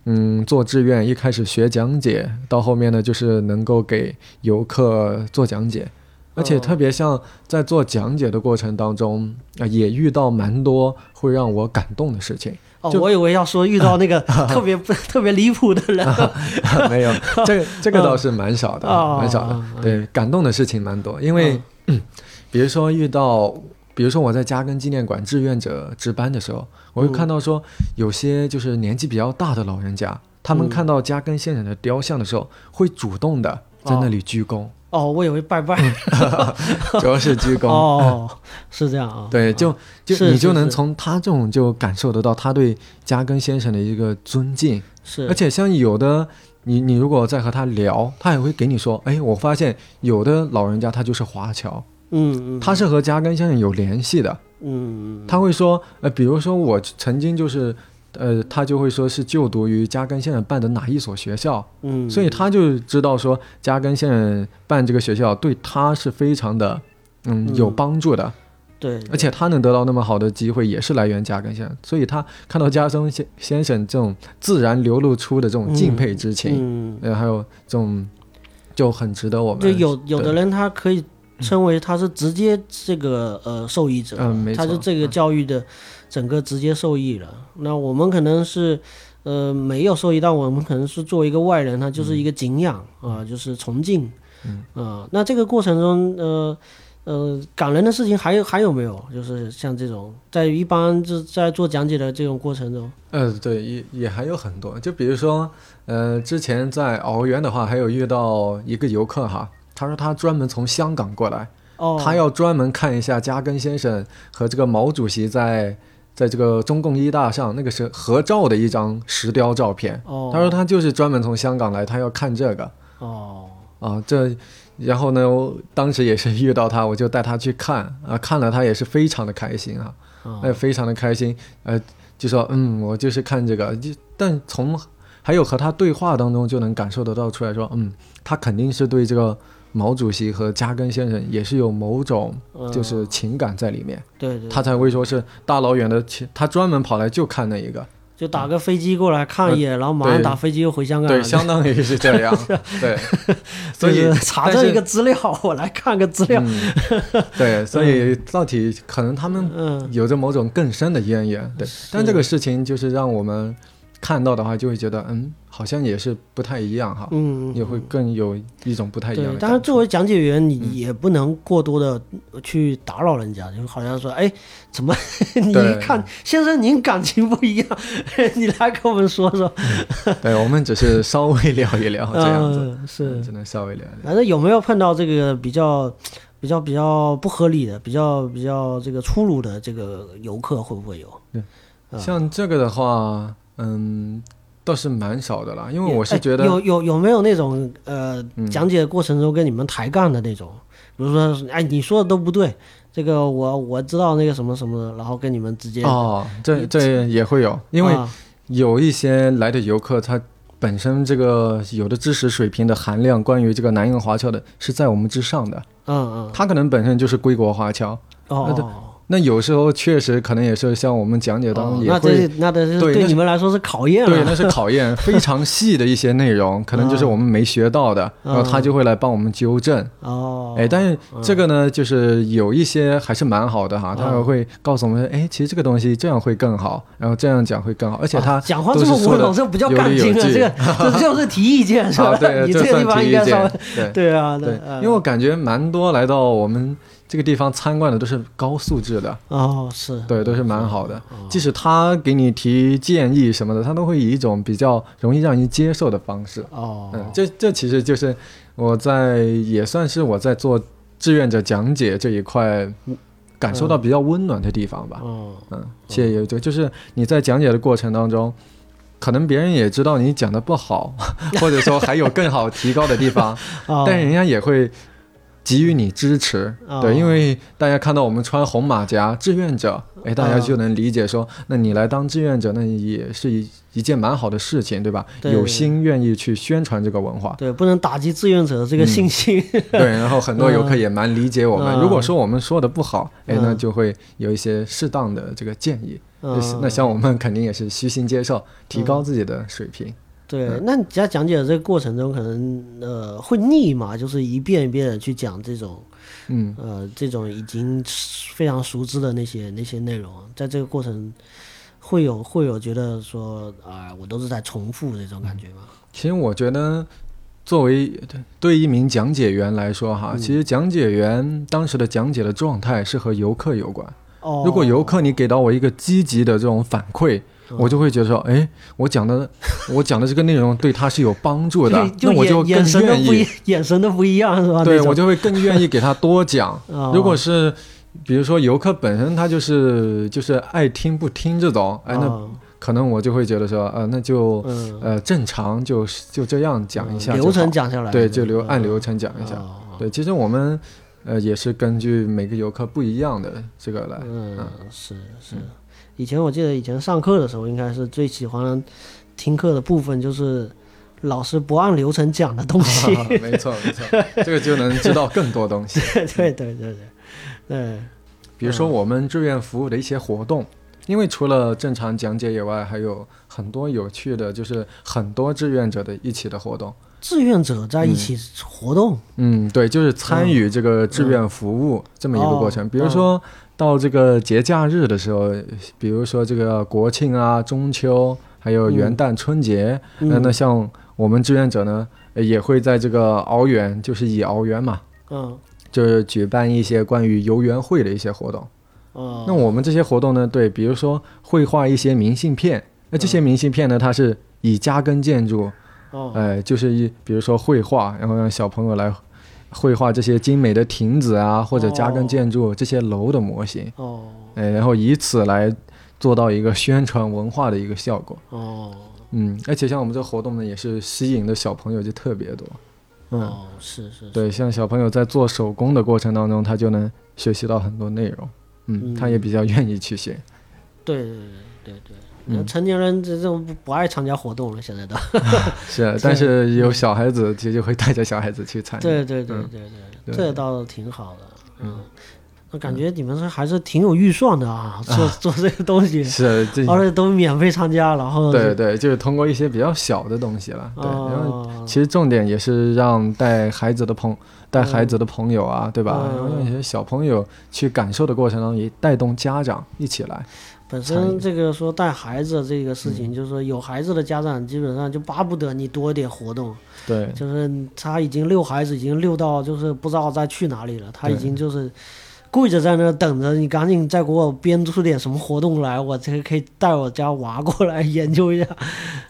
嗯，做志愿，一开始学讲解，到后面呢，就是能够给游客做讲解。而且哦特别像在做讲解的过程当中啊、也遇到蛮多会让我感动的事情。哦，我以为要说遇到那个 特别不特别离谱的人，没有，这个这个倒是蛮少的，哦蛮少的哦。对，感动的事情蛮多，因为、比如说遇到，比如说我在嘉庚纪念馆志愿者值班的时候，我会看到说有些就是年纪比较大的老人家，他们嗯。看到嘉庚先生的雕像的时候，会主动的在那里鞠躬，哦，我以为拜拜，主要是鞠躬。哦，是这样啊，对，就就你就能从他这种就感受得到他对加根先生的一个尊敬，是，而且像有的你你如果在和他聊，他也会给你说，哎，我发现有的老人家他就是华侨，嗯嗯，他是和加根先生有联系的，嗯嗯。他会说，呃，比如说我曾经就是。呃，他就会说是就读于嘉庚先生办的哪一所学校，嗯，所以他就知道说嘉庚先生办这个学校对他是非常的，嗯，嗯。有帮助的。对，而且他能得到那么好的机会，也是来源嘉庚先生，所以他看到嘉庚先先生这种自然流露出的这种敬佩之情，嗯，呃，还有这种就很值得我们就有有的人他可以称为他是直接这个呃受益者，嗯没错。他是这个教育的整个直接受益了。那我们可能是呃没有受益，但我们可能是作为一个外人，他就是一个敬仰啊、就是崇敬，嗯啊、那这个过程中呃。呃，感人的事情还有还有没有？就是像这种，在一般就在做讲解的这种过程中，呃，对，也也还有很多，就比如说，呃，之前在鳌园的话，还有遇到一个游客哈，他说他专门从香港过来，哦，他要专门看一下嘉庚先生和这个毛主席在在这个中共一大上那个是合照的一张石雕照片。哦，他说他就是专门从香港来，他要看这个。哦，啊，这，然后呢，我当时也是遇到他，我就带他去看啊，看了他也是非常的开心啊，哦。哎，非常的开心，呃，就说嗯，我就是看这个，就但从还有和他对话当中就能感受得到出来说，嗯，他肯定是对这个毛主席和加根先生也是有某种嗯。就是情感在里面，对对，他才会说是大老远的去，他专门跑来就看那一个，就打个飞机过来看一眼，然后马上打飞机又回香港对，了。相当于是这样，对，所以 查证一个资料，我来看个资料。嗯，对，所以到底可能他们嗯，有着某种更深的渊源，对。但这个事情就是让我们看到的话，就会觉得，嗯，好像也是不太一样哈，嗯，也会更有一种不太一样的，感对但是觉。作为讲解员，你也不能过多的去打扰人家，就好像说，哎，怎么 你一看先生您感情不一样，你来跟我们说说，对，我们只是稍微聊一聊这样子，嗯，是只能稍微聊一聊。反正有没有碰到这个比较、比较、比较不合理的、比较、比较这个粗鲁的这个游客会不会有？对像这个的话，嗯，倒是蛮少的啦，因为我是哎觉得，有有有没有那种呃嗯。讲解过程中跟你们抬杠的那种，比如说哎你说的都不对，这个我我知道那个什么什么的，然后跟你们直接哦，这这也会有，因为啊。有一些来的游客，他本身这个有的知识水平的含量，关于这个南洋华侨的，是在我们之上的。嗯嗯。他可能本身就是归国华侨，哦那有时候确实可能也是像我们讲解当中也会，这那这是对对你们来说是考验对，那是考验 非常细的一些内容，可能就是我们没学到的，然后他就会来帮我们纠正。哦，哎，但是这个呢，就是有一些还是蛮好的哈，他嗯会告诉我们，哎，其实这个东西这样会更好，然后这样讲会更好，而且他啊讲话这么都是说的温柔，这不叫有干劲了，这个 这就是提意见是吧？啊，？对，你这个地方应该稍微见，对。对啊，对，呃因为我感觉蛮多来到我们这个地方参观的都是高素质的，哦是，对，都是蛮好的。哦即使他给你提建议什么的，他都会以一种比较容易让人接受的方式。哦，嗯，这这其实就是我在也算是我在做志愿者讲解这一块感受到比较温暖的地方吧。嗯嗯，且也就就是你在讲解的过程当中。可能别人也知道你讲的不好，或者说还有更好提高的地方，哦，但人家也会给予你支持，哦对，因为大家看到我们穿红马甲志愿者，哎，大家哦就能理解说，那你来当志愿者，那也是一一件蛮好的事情，对吧？对有心愿意去宣传这个文化，对，不能打击志愿者的这个嗯信心。对，然后很多游客也蛮理解我们。嗯如果说我们说的不好，哎，嗯那就会有一些适当的这个建议。嗯那像我们肯定也是虚心接受，提高自己的水平。对，那你在讲解的这个过程中，可能呃会腻嘛，就是一遍一遍的去讲这种嗯，呃这种已经非常熟知的那些那些内容，在这个过程会有会有觉得说啊、我都是在重复这种感觉吗？其实我觉得，作为对一名讲解员来说，哈，嗯其实讲解员当时的讲解的状态是和游客有关。哦，如果游客你给到我一个积极的这种反馈，我就会觉得说，哎，我讲的我讲的这个内容对他是有帮助的，就 那我就更愿神不一意，眼神都不一样是吧？对我就会更愿意给他多讲。哦如果是比如说游客本身他就是就是爱听不听这种，哎，那哦可能我就会觉得说，呃，那就嗯呃正常就就这样讲一下就流程讲下来，对，就流按嗯流程讲一下。哦对，其实我们呃也是根据每个游客不一样的这个来。嗯，是是。以前我记得以前上课的时候，应该是最喜欢听课的部分就是老师不按流程讲的东西。没错没错，这个就能知道更多东西。对对对对对，比如说我们志愿服务的一些活动，因为除了正常讲解以外，还有很多有趣的，就是很多志愿者的一起的活动。志愿者在一起活动，嗯，对，就是参与这个志愿服务这么一个过程。哦比如说到这个节假日的时候，比如说这个国庆啊、中秋，还有元旦、春节，嗯。呃那像我们志愿者呢，呃也会在这个敖园，就是以敖园嘛，嗯。就是举办一些关于游园会的一些活动。哦，那我们这些活动呢，对，比如说绘画一些明信片，那这些明信片呢，它是以加根建筑，哦。呃，就是一比如说绘画，然后让小朋友来绘画这些精美的亭子啊，或者加根建筑这些楼的模型，哦哎，然后以此来做到一个宣传文化的一个效果。哦嗯，而且像我们这个活动呢，也是吸引的小朋友就特别多。嗯，哦，是是，是，对，像小朋友在做手工的过程当中，他就能学习到很多内容。嗯，嗯他也比较愿意去学。对对对对对，嗯成年人这这种不不爱参加活动了，现在都。是，但是有小孩子，其实就会带着小孩子去参加。对对对嗯对对对，这倒挺好的。嗯，我感觉你们是还是挺有预算的啊，做做这个东西，是，而且都免费参加，然后对对，就是通过一些比较小的东西了。对，然后哦其实重点也是让带孩子的朋带孩子的朋友啊，对吧？嗯然后让一些小朋友去感受的过程当中，也带动家长一起来。本身这个说带孩子这个事情，就是说有孩子的家长基本上就巴不得你多一点活动，对，就是他已经遛孩子已经遛到就是不知道再去哪里了，他已经就是跪着在那等着你赶紧再给我编出点什么活动来，我这个可以带我家娃过来 研究一下。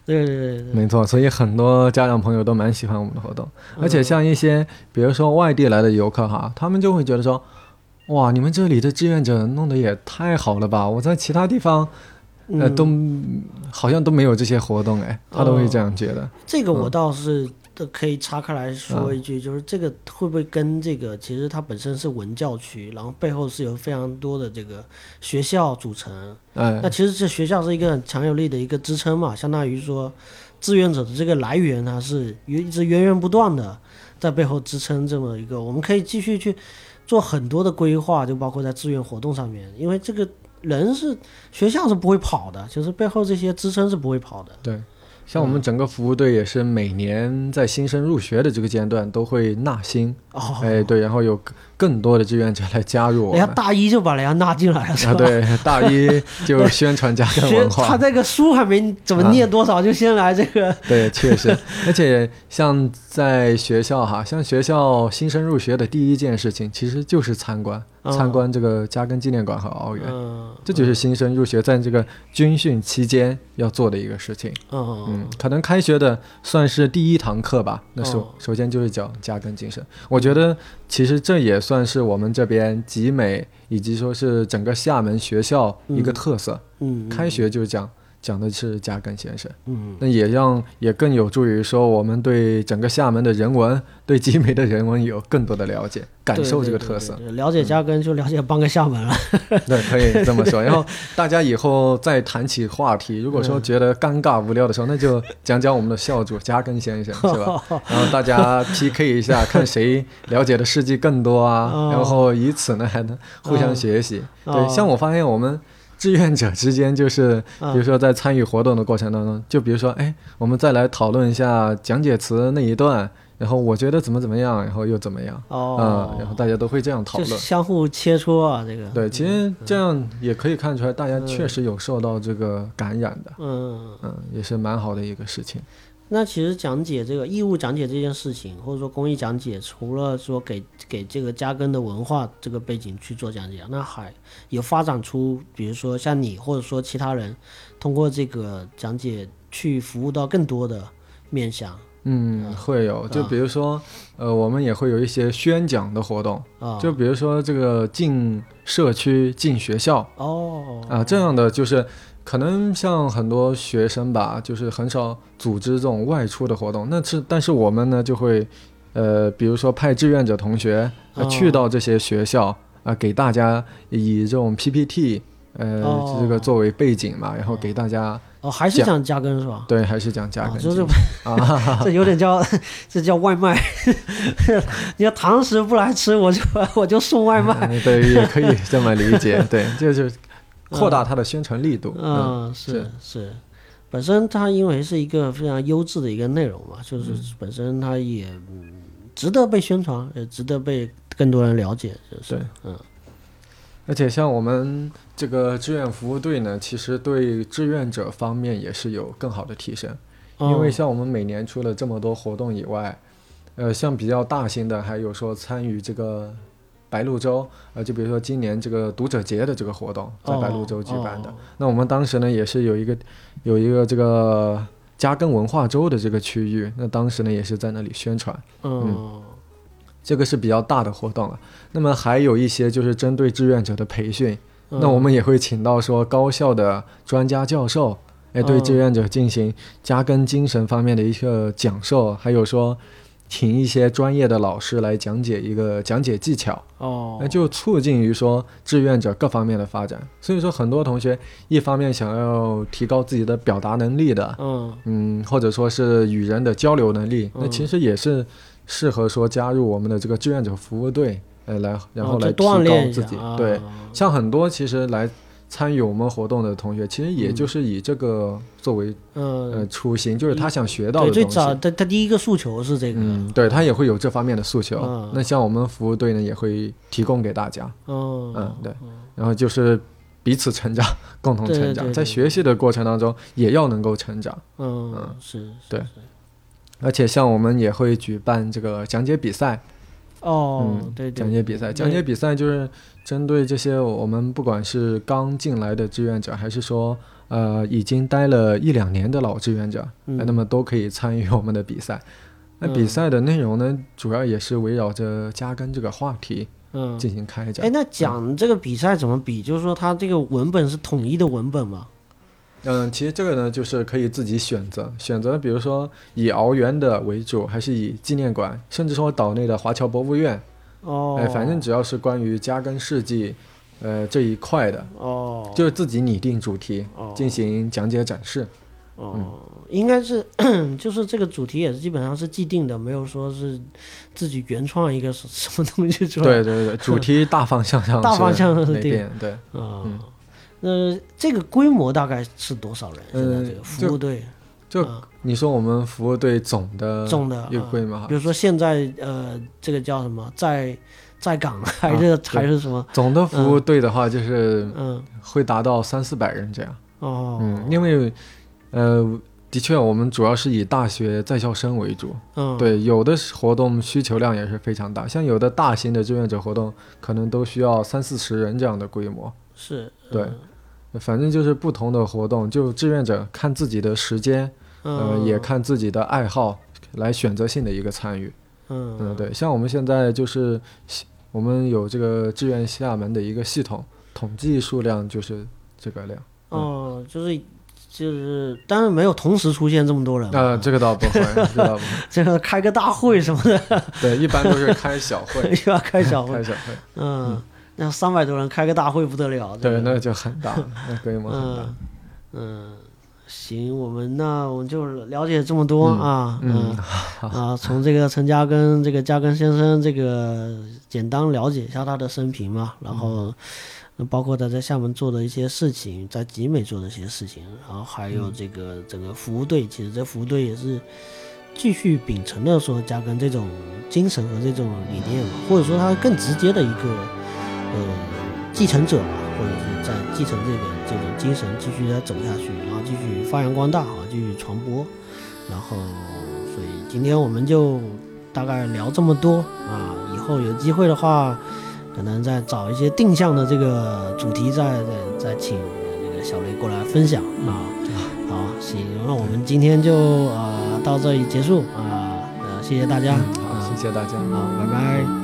对对对对，没错，所以很多家长朋友都蛮喜欢我们的活动，嗯而且像一些比如说外地来的游客哈，他们就会觉得说，哇，你们这里的志愿者弄得也太好了吧！我在其他地方呃嗯都好像都没有这些活动哎，他都会这样觉得。这个我嗯倒是的可以岔开来说一句，就是这个会不会跟这个其实它本身是文教区，然后背后是有非常多的这个学校组成，哎那，其实这学校是一个很强有力的一个支撑嘛，相当于说志愿者的这个来源它是一直源源不断的在背后支撑这么一个，我们可以继续去做很多的规划，就包括在志愿活动上面，因为这个人是学校是不会跑的，就是背后这些支撑是不会跑的。对，像我们整个服务队也是每年在新生入学的这个阶段都会纳新，哦，哎，对，然后有更更多的志愿者来加入我们人家。大一就把人家纳进来了，是吧？啊，对，大一就宣传加文化，他这个书还没怎么念多少，就先来这个，对，确实，而且像在学校哈，像学校新生入学的第一件事情，其实就是参观，哦参观这个嘉庚纪念馆和奥园，嗯，这就是新生入学在这个军训期间要做的一个事情。嗯嗯，可能开学的算是第一堂课吧。那首、哦首先就是讲嘉庚精神，我觉得其实这也算是我们这边集美以及说是整个厦门学校一个特色。嗯，开学就讲讲的是嘉庚先生。嗯那也让也更有助于说我们对整个厦门的人文、对集美的人文有更多的了解，感受这个特色。对对对对了解嘉庚就了解半个厦门了。对，可以这么说。然后大家以后再谈起话题，如果嗯说觉得尴尬无聊的时候，那就讲讲我们的校主嘉庚先生，是吧？然后大家 PK 一下，看谁了解的事迹更多啊，哦然后以此呢还能互相学习。哦对，像我发现我们。志愿者之间就是，嗯比如说在参与活动的过程当中，就比如说，哎，我们再来讨论一下讲解词那一段，然后我觉得怎么怎么样，然后又怎么样，哦嗯，，然后大家都会这样讨论。相互切磋啊，这个。对，其实这样也可以看出来，大家确实有受到这个感染的，嗯，嗯，也是蛮好的一个事情。那其实讲解这个义务讲解这件事情，或者说公益讲解，除了说给给这个扎根的文化这个背景去做讲解，那还有发展出，比如说像你或者说其他人，通过这个讲解去服务到更多的面向嗯，会有，就比如说，呃，我们也会有一些宣讲的活动，啊。就比如说这个进社区、进学校哦啊，这样的就是。可能像很多学生吧，就是很少组织这种外出的活动。那是，但是我们呢就会，呃，比如说派志愿者同学呃哦去到这些学校啊、给大家以这种 PPT，呃，哦这个作为背景嘛，然后给大家哦，还是讲讲扎根是吧？对，还是讲加根啊就是啊，这有点叫 这叫外卖。你要堂食不来吃，我就我就送外卖。嗯对，也可以这么理解，对，就是扩大它的宣传力度。嗯，嗯，是是，本身它因为是一个非常优质的一个内容嘛，就是本身它也嗯值得被宣传，也值得被更多人了解，就是对，嗯。而且像我们这个志愿服务队呢，其实对志愿者方面也是有更好的提升，因为哦像我们每年除了这么多活动以外，呃，像比较大型的，还有说参与这个白鹭洲，呃，就比如说今年这个读者节的这个活动，在白鹭洲举办的。哦。那我们当时呢，也是有一个有一个这个嘉庚文化周的这个区域，那当时呢也是在那里宣传，嗯。这个是比较大的活动了。那么还有一些就是针对志愿者的培训，嗯。那我们也会请到说高校的专家教授，哎，对哦志愿者进行加根精神方面的一个讲授，还有说，请一些专业的老师来讲解一个讲解技巧，哦。那，就促进于说志愿者各方面的发展。所以说，很多同学一方面想要提高自己的表达能力的，嗯。嗯，或者说是与人的交流能力，那嗯其实也是适合说加入我们的这个志愿者服务队，呃，来然后哦来提高自己。对，像很多其实来参与我们活动的同学，其实也就是以这个作为、呃嗯，初心，就是他想学到，的东西。最早他他第一个诉求是这个，嗯，对他也会有这方面的诉求。嗯。那像我们服务队呢，也会提供给大家。嗯嗯，对，然后就是彼此成长，共同成长，在对对。学习的过程当中也要能够成长。嗯嗯是，是对。而且像我们也会举办这个讲解比赛，哦嗯，对对，讲解比赛，讲解比赛就是针对这些我们不管是刚进来的志愿者，还是说呃已经待了一两年的老志愿者，嗯那么都可以参与我们的比赛。那比嗯赛的内容呢，主要也是围绕着加根这个话题嗯，进行开展哎，。那讲这个比赛怎么比？就是说它这个文本是统一的文本吗？嗯，其实这个呢，就是可以自己选择，选择比如说以敖园的为主，还是以纪念馆，甚至说岛内的华侨博物院，哦，哎，反正只要是关于加根世纪，呃这一块的，哦，就是自己拟定主题哦。进行讲解展示。哦，应该是 就是这个主题也是基本上是既定的，没有说是自己原创一个什什么东西出来。对对对，主题大方向上大方向上是定对。啊，那这个规模大概是多少人？现在嗯这个服务队？就啊你说我们服务队总的总的一个啊规模哈比，如说现在呃，这个叫什么在在岗还是、啊还是什么？总的服务队的话就是嗯会达到三四百人这样。哦，嗯，因为呃，的确我们主要是以大学在校生为主。嗯对，有的活动需求量也是非常大，像有的大型的志愿者活动，可能都需要三四十人这样的规模。是对反正就是不同的活动，就志愿者看自己的时间，呃，嗯也看自己的爱好来选择性的一个参与。嗯嗯，对，像我们现在就是我们有这个志愿厦门的一个系统，统计数量就是这个量。哦，就是就是，当然没有同时出现这么多人嘛，呃，这个倒不会，这个倒不会。这个开个大会什么的，对，一般都是开小会，一般开小会开，小会。嗯，那三百多人开个大会不得了，这对，那就很大，那规模很大。嗯嗯，行，我们那我们就了解这么多嗯啊，嗯啊，从这个陈嘉庚这个嘉庚先生这个简单了解一下他的生平嘛，然后呃包括他在厦门做的一些事情，在集美做的一些事情，然后还有这个整个服务队，其实这服务队也是继续秉承了说嘉庚这种精神和这种理念嘛，或者说他更直接的一个呃继承者吧，或者是在继承这个这种精神继续再走下去，然后继续发扬光大啊，继续传播，然后所以今天我们就大概聊这么多啊，以后有机会的话，可能再找一些定向的这个主题再，再再请这个小雷过来分享啊。好，行，那我们今天就呃到这里结束啊，呃，谢谢大家好，谢谢大家，好，拜拜。